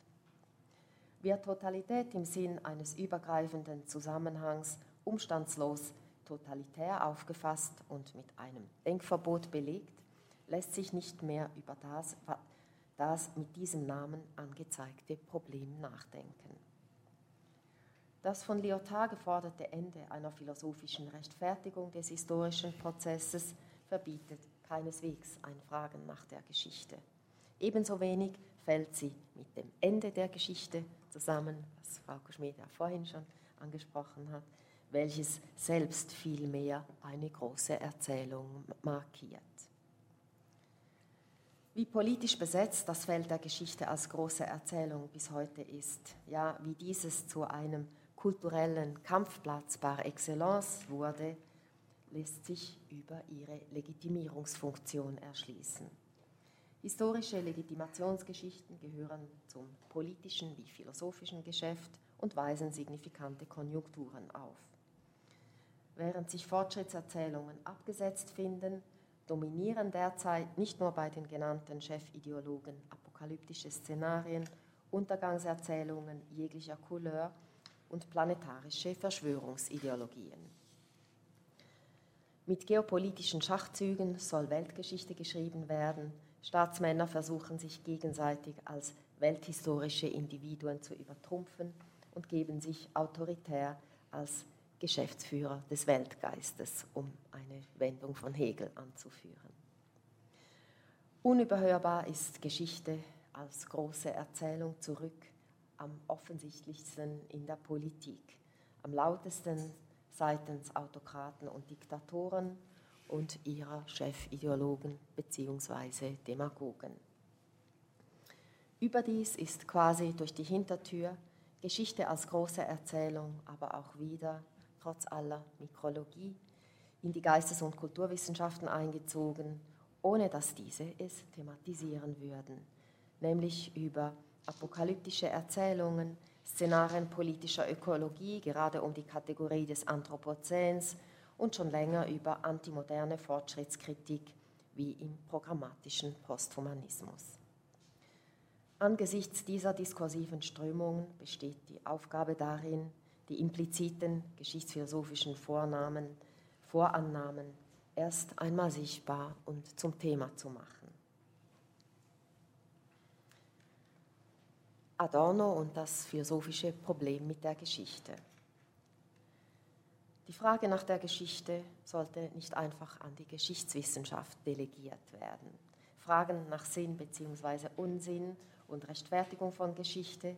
Wird Totalität im Sinn eines übergreifenden Zusammenhangs umstandslos totalitär aufgefasst und mit einem Denkverbot belegt, lässt sich nicht mehr über das, das mit diesem Namen angezeigte Problem nachdenken. Das von Lyotard geforderte Ende einer philosophischen Rechtfertigung des historischen Prozesses verbietet keineswegs ein Fragen nach der Geschichte. Ebenso wenig fällt sie mit dem Ende der Geschichte zusammen, was Frau Schmid ja vorhin schon angesprochen hat, welches selbst vielmehr eine große Erzählung markiert. Wie politisch besetzt das Feld der Geschichte als große Erzählung bis heute ist, ja, wie dieses zu einem kulturellen Kampfplatz par excellence wurde, lässt sich über ihre Legitimierungsfunktion erschließen. Historische Legitimationsgeschichten gehören zum politischen wie philosophischen Geschäft und weisen signifikante Konjunkturen auf. Während sich Fortschrittserzählungen abgesetzt finden, dominieren derzeit nicht nur bei den genannten Chefideologen apokalyptische Szenarien, Untergangserzählungen jeglicher Couleur und planetarische Verschwörungsideologien. Mit geopolitischen Schachzügen soll Weltgeschichte geschrieben werden. Staatsmänner versuchen sich gegenseitig als welthistorische Individuen zu übertrumpfen und geben sich autoritär als Geschäftsführer des Weltgeistes, um eine Wendung von Hegel anzuführen. Unüberhörbar ist Geschichte als große Erzählung zurück, am offensichtlichsten in der Politik, am lautesten seitens Autokraten und Diktatoren und ihrer Chefideologen bzw. Demagogen. Überdies ist quasi durch die Hintertür Geschichte als große Erzählung, aber auch wieder trotz aller Mikrologie, in die Geistes- und Kulturwissenschaften eingezogen, ohne dass diese es thematisieren würden, nämlich über apokalyptische Erzählungen, Szenarien politischer Ökologie, gerade um die Kategorie des Anthropozäns und schon länger über antimoderne Fortschrittskritik wie im programmatischen Posthumanismus. Angesichts dieser diskursiven Strömungen besteht die Aufgabe darin, die impliziten geschichtsphilosophischen Vornamen, Vorannahmen erst einmal sichtbar und zum Thema zu machen. Adorno und das philosophische Problem mit der Geschichte. Die Frage nach der Geschichte sollte nicht einfach an die Geschichtswissenschaft delegiert werden. Fragen nach Sinn bzw. Unsinn und Rechtfertigung von Geschichte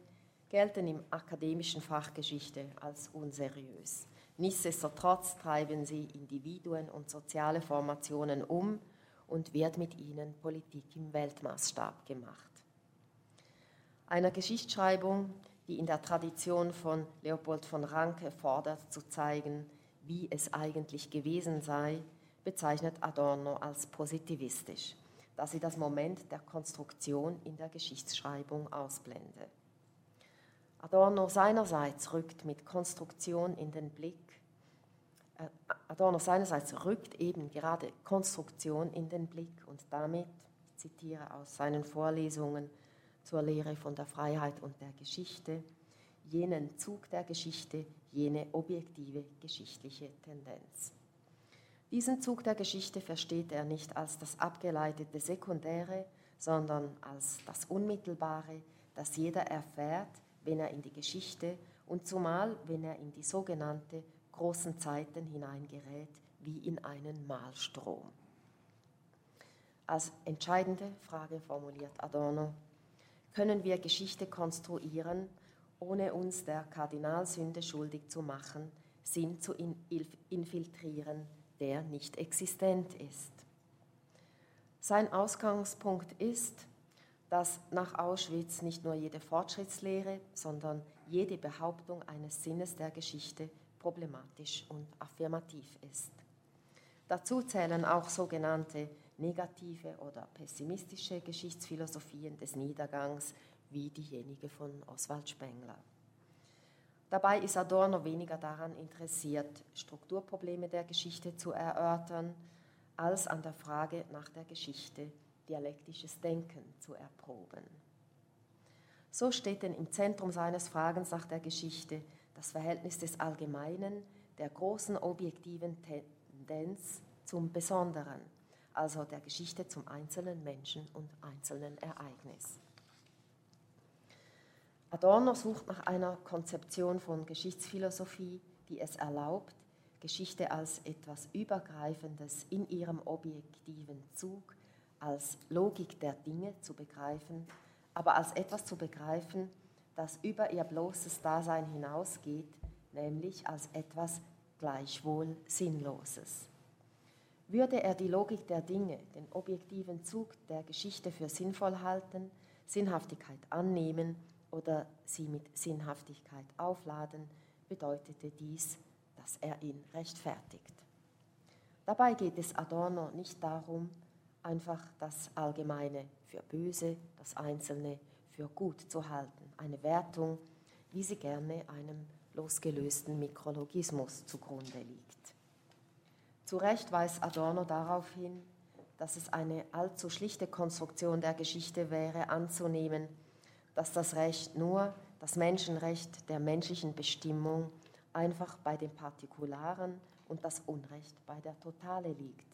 gelten im akademischen Fach Geschichte als unseriös. Nichtsdestotrotz treiben sie Individuen und soziale Formationen um und wird mit ihnen Politik im Weltmaßstab gemacht. Einer Geschichtsschreibung, die in der Tradition von Leopold von Ranke fordert zu zeigen, wie es eigentlich gewesen sei, bezeichnet Adorno als positivistisch, da sie das Moment der Konstruktion in der Geschichtsschreibung ausblende. Adorno seinerseits rückt mit Konstruktion in den Blick, äh, Adorno seinerseits rückt eben gerade Konstruktion in den Blick und damit, ich zitiere aus seinen Vorlesungen zur Lehre von der Freiheit und der Geschichte, jenen Zug der Geschichte, jene objektive geschichtliche Tendenz. Diesen Zug der Geschichte versteht er nicht als das abgeleitete Sekundäre, sondern als das Unmittelbare, das jeder erfährt, wenn er in die Geschichte und zumal, wenn er in die sogenannte großen Zeiten hineingerät, wie in einen Malstrom. Als entscheidende Frage formuliert Adorno, können wir Geschichte konstruieren, ohne uns der Kardinalsünde schuldig zu machen, Sinn zu infiltrieren, der nicht existent ist. Sein Ausgangspunkt ist, dass nach Auschwitz nicht nur jede Fortschrittslehre, sondern jede Behauptung eines Sinnes der Geschichte problematisch und affirmativ ist. Dazu zählen auch sogenannte negative oder pessimistische Geschichtsphilosophien des Niedergangs wie diejenige von Oswald Spengler. Dabei ist Adorno weniger daran interessiert, Strukturprobleme der Geschichte zu erörtern, als an der Frage nach der Geschichte dialektisches Denken zu erproben. So steht denn im Zentrum seines Fragens nach der Geschichte das Verhältnis des Allgemeinen, der großen objektiven Tendenz zum Besonderen, also der Geschichte zum einzelnen Menschen und einzelnen Ereignis. Adorno sucht nach einer Konzeption von Geschichtsphilosophie, die es erlaubt, Geschichte als etwas Übergreifendes in ihrem objektiven Zug als Logik der Dinge zu begreifen, aber als etwas zu begreifen, das über ihr bloßes Dasein hinausgeht, nämlich als etwas gleichwohl Sinnloses. Würde er die Logik der Dinge, den objektiven Zug der Geschichte für sinnvoll halten, Sinnhaftigkeit annehmen oder sie mit Sinnhaftigkeit aufladen, bedeutete dies, dass er ihn rechtfertigt. Dabei geht es Adorno nicht darum, einfach das Allgemeine für böse, das Einzelne für gut zu halten. Eine Wertung, wie sie gerne einem losgelösten Mikrologismus zugrunde liegt. Zu Recht weist Adorno darauf hin, dass es eine allzu schlichte Konstruktion der Geschichte wäre, anzunehmen, dass das Recht nur, das Menschenrecht der menschlichen Bestimmung, einfach bei den Partikularen und das Unrecht bei der Totale liegt.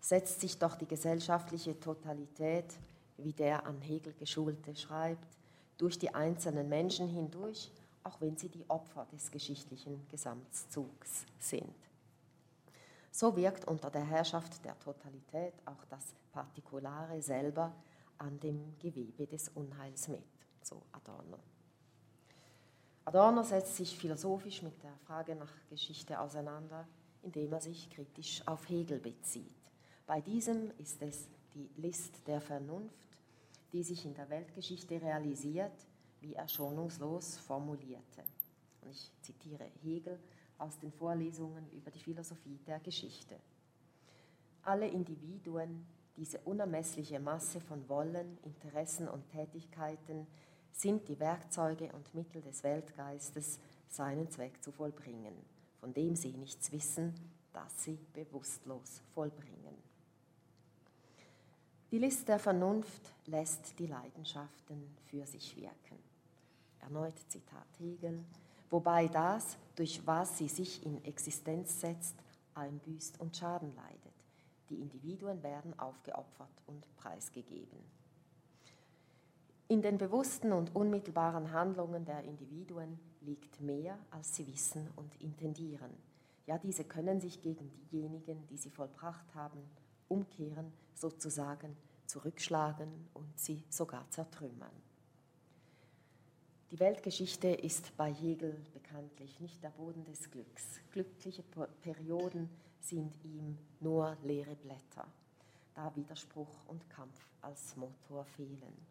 Setzt sich doch die gesellschaftliche Totalität, wie der an Hegel geschulte schreibt, durch die einzelnen Menschen hindurch, auch wenn sie die Opfer des geschichtlichen Gesamtzugs sind. So wirkt unter der Herrschaft der Totalität auch das Partikulare selber an dem Gewebe des Unheils mit, so Adorno. Adorno setzt sich philosophisch mit der Frage nach Geschichte auseinander, indem er sich kritisch auf Hegel bezieht. Bei diesem ist es die List der Vernunft, die sich in der Weltgeschichte realisiert, wie er schonungslos formulierte. Und ich zitiere Hegel aus den Vorlesungen über die Philosophie der Geschichte. Alle Individuen, diese unermessliche Masse von Wollen, Interessen und Tätigkeiten, sind die Werkzeuge und Mittel des Weltgeistes, seinen Zweck zu vollbringen, von dem sie nichts wissen, das sie bewusstlos vollbringen. Die List der Vernunft lässt die Leidenschaften für sich wirken. Erneut Zitat Hegel, wobei das, durch was sie sich in Existenz setzt, einbüßt und Schaden leidet. Die Individuen werden aufgeopfert und preisgegeben. In den bewussten und unmittelbaren Handlungen der Individuen liegt mehr, als sie wissen und intendieren. Ja, diese können sich gegen diejenigen, die sie vollbracht haben, umkehren, sozusagen zurückschlagen und sie sogar zertrümmern. Die Weltgeschichte ist bei Hegel bekanntlich nicht der Boden des Glücks. Glückliche Perioden sind ihm nur leere Blätter, da Widerspruch und Kampf als Motor fehlen.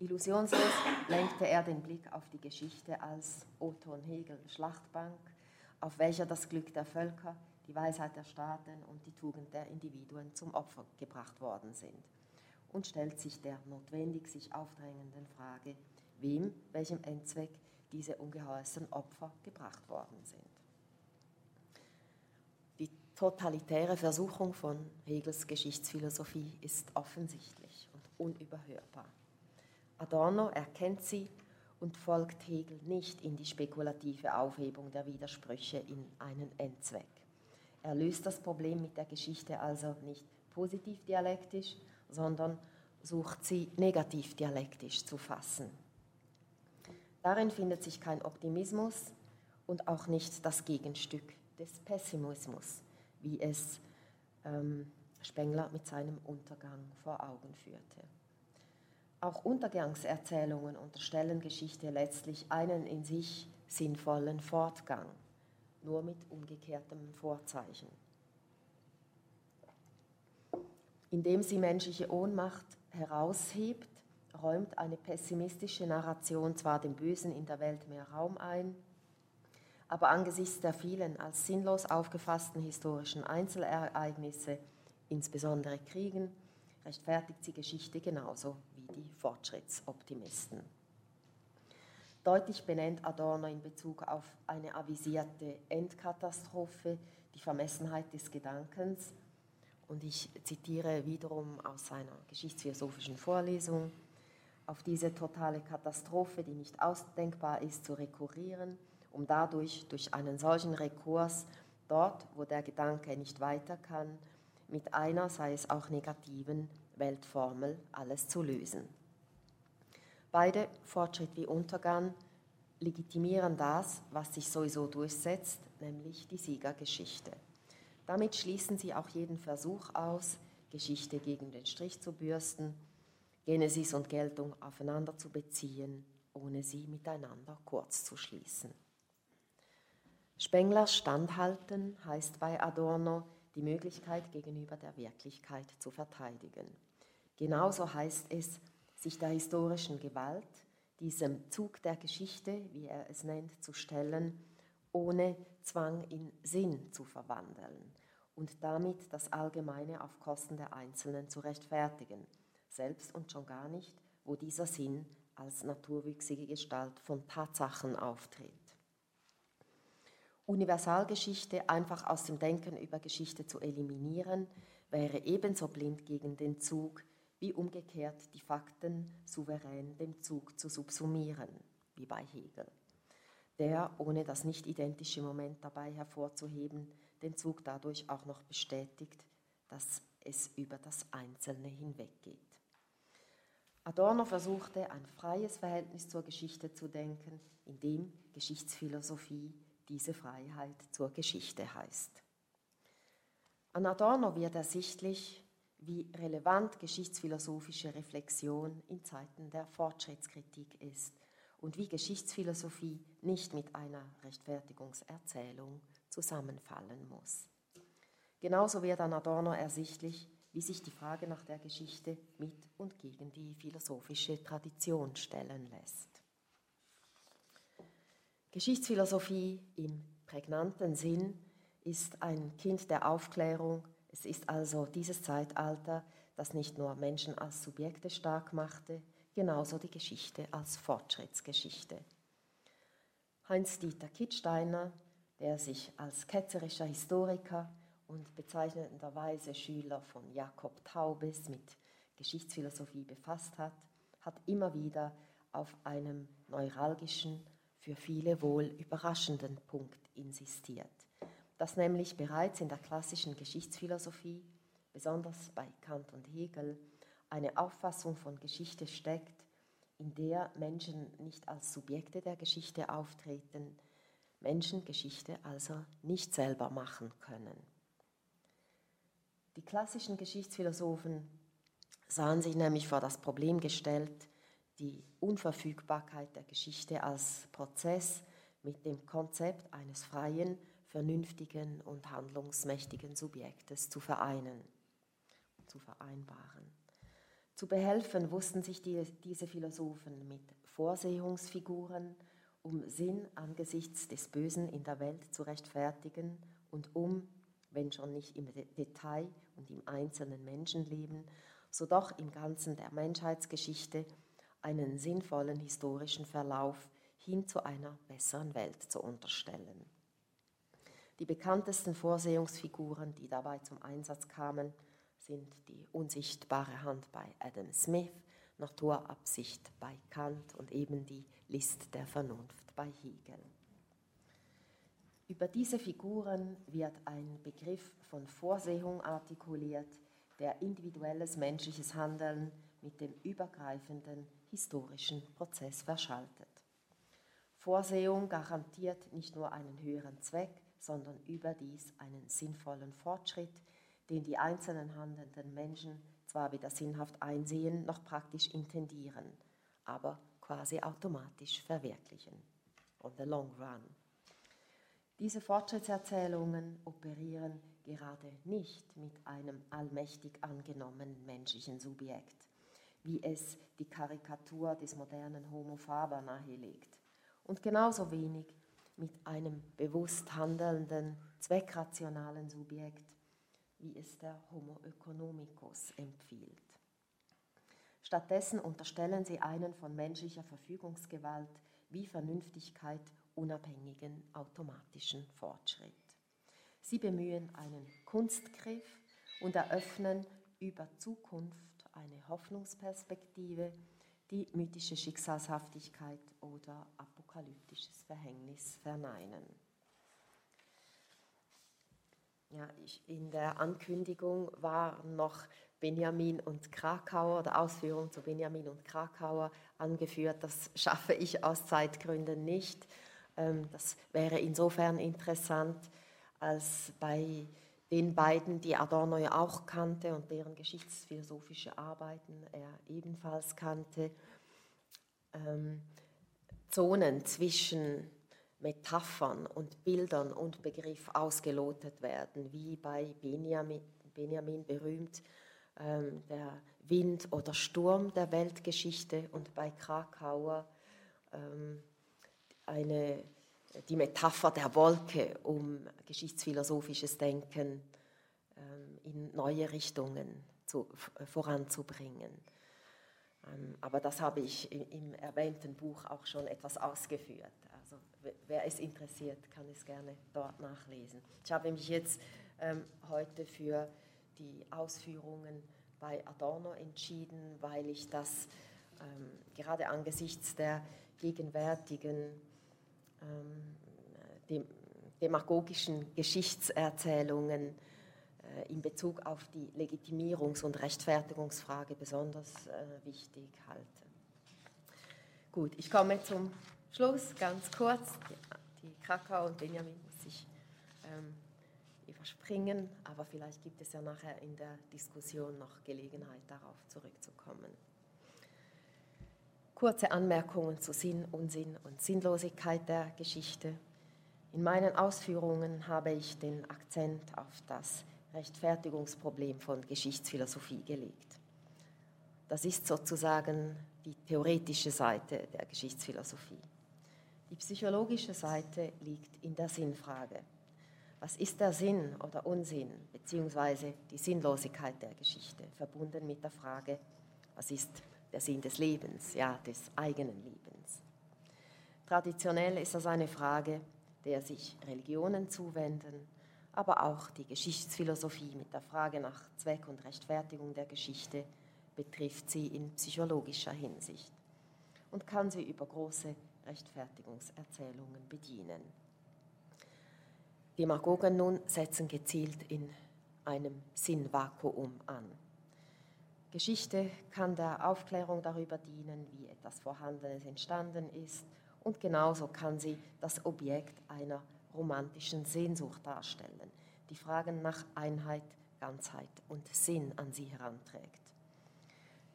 Illusionslos lenkte er den Blick auf die Geschichte als Otto und Hegel Schlachtbank, auf welcher das Glück der Völker, die Weisheit der Staaten und die Tugend der Individuen zum Opfer gebracht worden sind und stellt sich der notwendig sich aufdrängenden Frage, wem, welchem Endzweck diese ungeheuersten Opfer gebracht worden sind. Totalitäre Versuchung von Hegels Geschichtsphilosophie ist offensichtlich und unüberhörbar. Adorno erkennt sie und folgt Hegel nicht in die spekulative Aufhebung der Widersprüche in einen Endzweck. Er löst das Problem mit der Geschichte also nicht positiv dialektisch, sondern sucht sie negativ dialektisch zu fassen. Darin findet sich kein Optimismus und auch nicht das Gegenstück des Pessimismus, wie es ähm, Spengler mit seinem Untergang vor Augen führte. Auch Untergangserzählungen unterstellen Geschichte letztlich einen in sich sinnvollen Fortgang, nur mit umgekehrtem Vorzeichen. Indem sie menschliche Ohnmacht heraushebt, räumt eine pessimistische Narration zwar dem Bösen in der Welt mehr Raum ein, aber angesichts der vielen als sinnlos aufgefassten historischen Einzelereignisse, insbesondere Kriegen, rechtfertigt sie Geschichte genauso die Fortschrittsoptimisten. Deutlich benennt Adorno in Bezug auf eine avisierte Endkatastrophe die Vermessenheit des Gedankens. Und ich zitiere wiederum aus seiner geschichtsphilosophischen Vorlesung, auf diese totale Katastrophe, die nicht ausdenkbar ist, zu rekurrieren, um dadurch durch einen solchen Rekurs dort, wo der Gedanke nicht weiter kann, mit einer, sei es auch negativen, Weltformel alles zu lösen. Beide, Fortschritt wie Untergang, legitimieren das, was sich sowieso durchsetzt, nämlich die Siegergeschichte. Damit schließen sie auch jeden Versuch aus, Geschichte gegen den Strich zu bürsten, Genesis und Geltung aufeinander zu beziehen, ohne sie miteinander kurz zu schließen. Spenglers Standhalten heißt bei Adorno, die Möglichkeit gegenüber der Wirklichkeit zu verteidigen. Genauso heißt es, sich der historischen Gewalt, diesem Zug der Geschichte, wie er es nennt, zu stellen, ohne Zwang in Sinn zu verwandeln und damit das Allgemeine auf Kosten der Einzelnen zu rechtfertigen, selbst und schon gar nicht, wo dieser Sinn als naturwüchsige Gestalt von Tatsachen auftritt. Universalgeschichte einfach aus dem Denken über Geschichte zu eliminieren, wäre ebenso blind gegen den Zug, wie umgekehrt die Fakten souverän dem Zug zu subsumieren, wie bei Hegel, der, ohne das nicht identische Moment dabei hervorzuheben, den Zug dadurch auch noch bestätigt, dass es über das Einzelne hinweggeht. Adorno versuchte ein freies Verhältnis zur Geschichte zu denken, in dem Geschichtsphilosophie diese Freiheit zur Geschichte heißt. An Adorno wird ersichtlich, wie relevant geschichtsphilosophische Reflexion in Zeiten der Fortschrittskritik ist und wie Geschichtsphilosophie nicht mit einer Rechtfertigungserzählung zusammenfallen muss. Genauso wird an Adorno ersichtlich, wie sich die Frage nach der Geschichte mit und gegen die philosophische Tradition stellen lässt. Geschichtsphilosophie im prägnanten Sinn ist ein Kind der Aufklärung. Es ist also dieses Zeitalter, das nicht nur Menschen als Subjekte stark machte, genauso die Geschichte als Fortschrittsgeschichte. Heinz-Dieter Kittsteiner, der sich als ketzerischer Historiker und bezeichnenderweise Schüler von Jakob Taubes mit Geschichtsphilosophie befasst hat, hat immer wieder auf einem neuralgischen, für viele wohl überraschenden Punkt insistiert, dass nämlich bereits in der klassischen Geschichtsphilosophie, besonders bei Kant und Hegel, eine Auffassung von Geschichte steckt, in der Menschen nicht als Subjekte der Geschichte auftreten, Menschen Geschichte also nicht selber machen können. Die klassischen Geschichtsphilosophen sahen sich nämlich vor das Problem gestellt, die Unverfügbarkeit der Geschichte als Prozess mit dem Konzept eines freien, vernünftigen und handlungsmächtigen Subjektes zu vereinen, zu vereinbaren. Zu behelfen wussten sich die, diese Philosophen mit Vorsehungsfiguren, um Sinn angesichts des Bösen in der Welt zu rechtfertigen und um, wenn schon nicht im Detail und im einzelnen Menschenleben, so doch im Ganzen der Menschheitsgeschichte einen sinnvollen historischen Verlauf hin zu einer besseren Welt zu unterstellen. Die bekanntesten Vorsehungsfiguren, die dabei zum Einsatz kamen, sind die unsichtbare Hand bei Adam Smith, Naturabsicht bei Kant und eben die List der Vernunft bei Hegel. Über diese Figuren wird ein Begriff von Vorsehung artikuliert, der individuelles menschliches Handeln mit dem übergreifenden historischen Prozess verschaltet. Vorsehung garantiert nicht nur einen höheren Zweck, sondern überdies einen sinnvollen Fortschritt, den die einzelnen handelnden Menschen zwar weder sinnhaft einsehen noch praktisch intendieren, aber quasi automatisch verwirklichen. On the long run. Diese Fortschrittserzählungen operieren gerade nicht mit einem allmächtig angenommenen menschlichen Subjekt, wie es die Karikatur des modernen Homo faber nahelegt, und genauso wenig mit einem bewusst handelnden, zweckrationalen Subjekt, wie es der Homo economicus empfiehlt. Stattdessen unterstellen sie einen von menschlicher Verfügungsgewalt wie Vernünftigkeit unabhängigen automatischen Fortschritt. Sie bemühen einen Kunstgriff und eröffnen über Zukunft eine Hoffnungsperspektive, die mythische Schicksalshaftigkeit oder apokalyptisches Verhängnis verneinen. Ja, ich, in der Ankündigung war noch Benjamin und Krakauer oder Ausführung zu Benjamin und Krakauer angeführt. Das schaffe ich aus Zeitgründen nicht. Ähm, das wäre insofern interessant, als bei den beiden, die Adorno ja auch kannte und deren geschichtsphilosophische Arbeiten er ebenfalls kannte, ähm, Zonen zwischen Metaphern und Bildern und Begriff ausgelotet werden, wie bei Benjamin, Benjamin berühmt ähm, der Wind oder Sturm der Weltgeschichte und bei Krakauer ähm, eine die Metapher der Wolke, um geschichtsphilosophisches Denken ähm, in neue Richtungen zu, voranzubringen. Ähm, aber das habe ich im erwähnten Buch auch schon etwas ausgeführt. Also wer es interessiert, kann es gerne dort nachlesen. Ich habe mich jetzt ähm, heute für die Ausführungen bei Adorno entschieden, weil ich das ähm, gerade angesichts der gegenwärtigen demagogischen Geschichtserzählungen äh, in Bezug auf die Legitimierungs- und Rechtfertigungsfrage besonders äh, wichtig halte. Gut, ich komme zum Schluss, ganz kurz. Die, die Kakao und Benjamin muss ich ähm, überspringen, aber vielleicht gibt es ja nachher in der Diskussion noch Gelegenheit, darauf zurückzukommen. Kurze Anmerkungen zu Sinn, Unsinn und Sinnlosigkeit der Geschichte. In meinen Ausführungen habe ich den Akzent auf das Rechtfertigungsproblem von Geschichtsphilosophie gelegt. Das ist sozusagen die theoretische Seite der Geschichtsphilosophie. Die psychologische Seite liegt in der Sinnfrage. Was ist der Sinn oder Unsinn beziehungsweise die Sinnlosigkeit der Geschichte, verbunden mit der Frage, was ist der Sinn des Lebens, ja des eigenen Lebens? Traditionell ist das eine Frage, der sich Religionen zuwenden, aber auch die Geschichtsphilosophie mit der Frage nach Zweck und Rechtfertigung der Geschichte betrifft sie in psychologischer Hinsicht und kann sie über große Rechtfertigungserzählungen bedienen. Demagogen nun setzen gezielt in einem Sinnvakuum an. Geschichte kann der Aufklärung darüber dienen, wie etwas Vorhandenes entstanden ist, und genauso kann sie das Objekt einer romantischen Sehnsucht darstellen, die Fragen nach Einheit, Ganzheit und Sinn an sie heranträgt.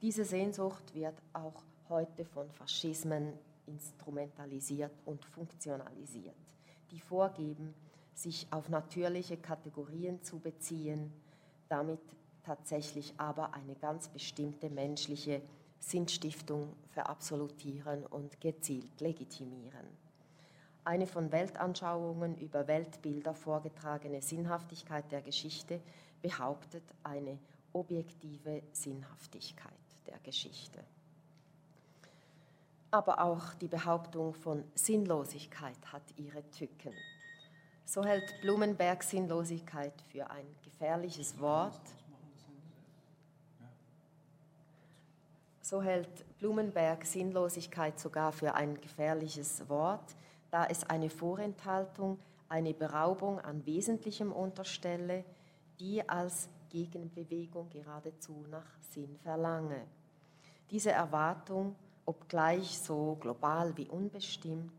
Diese Sehnsucht wird auch heute von Faschismen instrumentalisiert und funktionalisiert, die vorgeben, sich auf natürliche Kategorien zu beziehen, damit tatsächlich aber eine ganz bestimmte menschliche Sinnstiftung verabsolutieren und gezielt legitimieren. Eine von Weltanschauungen über Weltbilder vorgetragene Sinnhaftigkeit der Geschichte behauptet eine objektive Sinnhaftigkeit der Geschichte. Aber auch die Behauptung von Sinnlosigkeit hat ihre Tücken. So hält Blumenberg Sinnlosigkeit für ein gefährliches Wort. So hält Blumenberg Sinnlosigkeit sogar für ein gefährliches Wort, da es eine Vorenthaltung, eine Beraubung an Wesentlichem unterstelle, die als Gegenbewegung geradezu nach Sinn verlange. Diese Erwartung, obgleich so global wie unbestimmt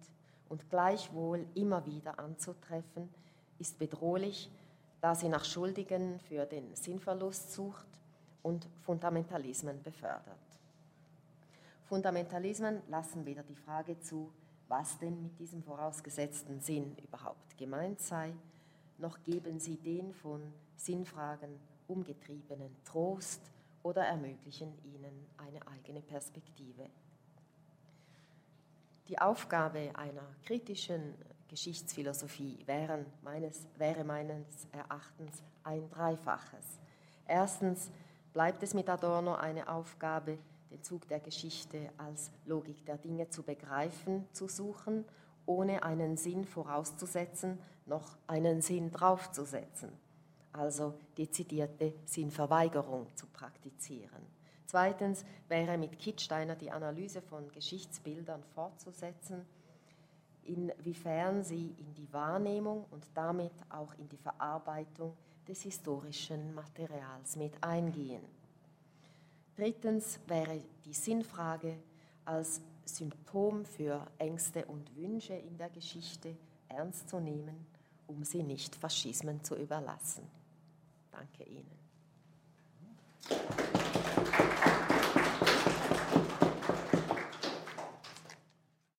und gleichwohl immer wieder anzutreffen, ist bedrohlich, da sie nach Schuldigen für den Sinnverlust sucht und Fundamentalismen befördert. Fundamentalismen lassen weder die Frage zu, was denn mit diesem vorausgesetzten Sinn überhaupt gemeint sei, noch geben sie den von Sinnfragen umgetriebenen Trost oder ermöglichen ihnen eine eigene Perspektive. Die Aufgabe einer kritischen Geschichtsphilosophie wäre meines, wäre meines Erachtens ein Dreifaches. Erstens bleibt es mit Adorno eine Aufgabe, den Zug der Geschichte als Logik der Dinge zu begreifen, zu suchen, ohne einen Sinn vorauszusetzen, noch einen Sinn draufzusetzen, also dezidierte Sinnverweigerung zu praktizieren. Zweitens wäre mit Kittsteiner die Analyse von Geschichtsbildern fortzusetzen, inwiefern sie in die Wahrnehmung und damit auch in die Verarbeitung des historischen Materials mit eingehen. Drittens wäre die Sinnfrage als Symptom für Ängste und Wünsche in der Geschichte ernst zu nehmen, um sie nicht Faschismen zu überlassen. Danke Ihnen.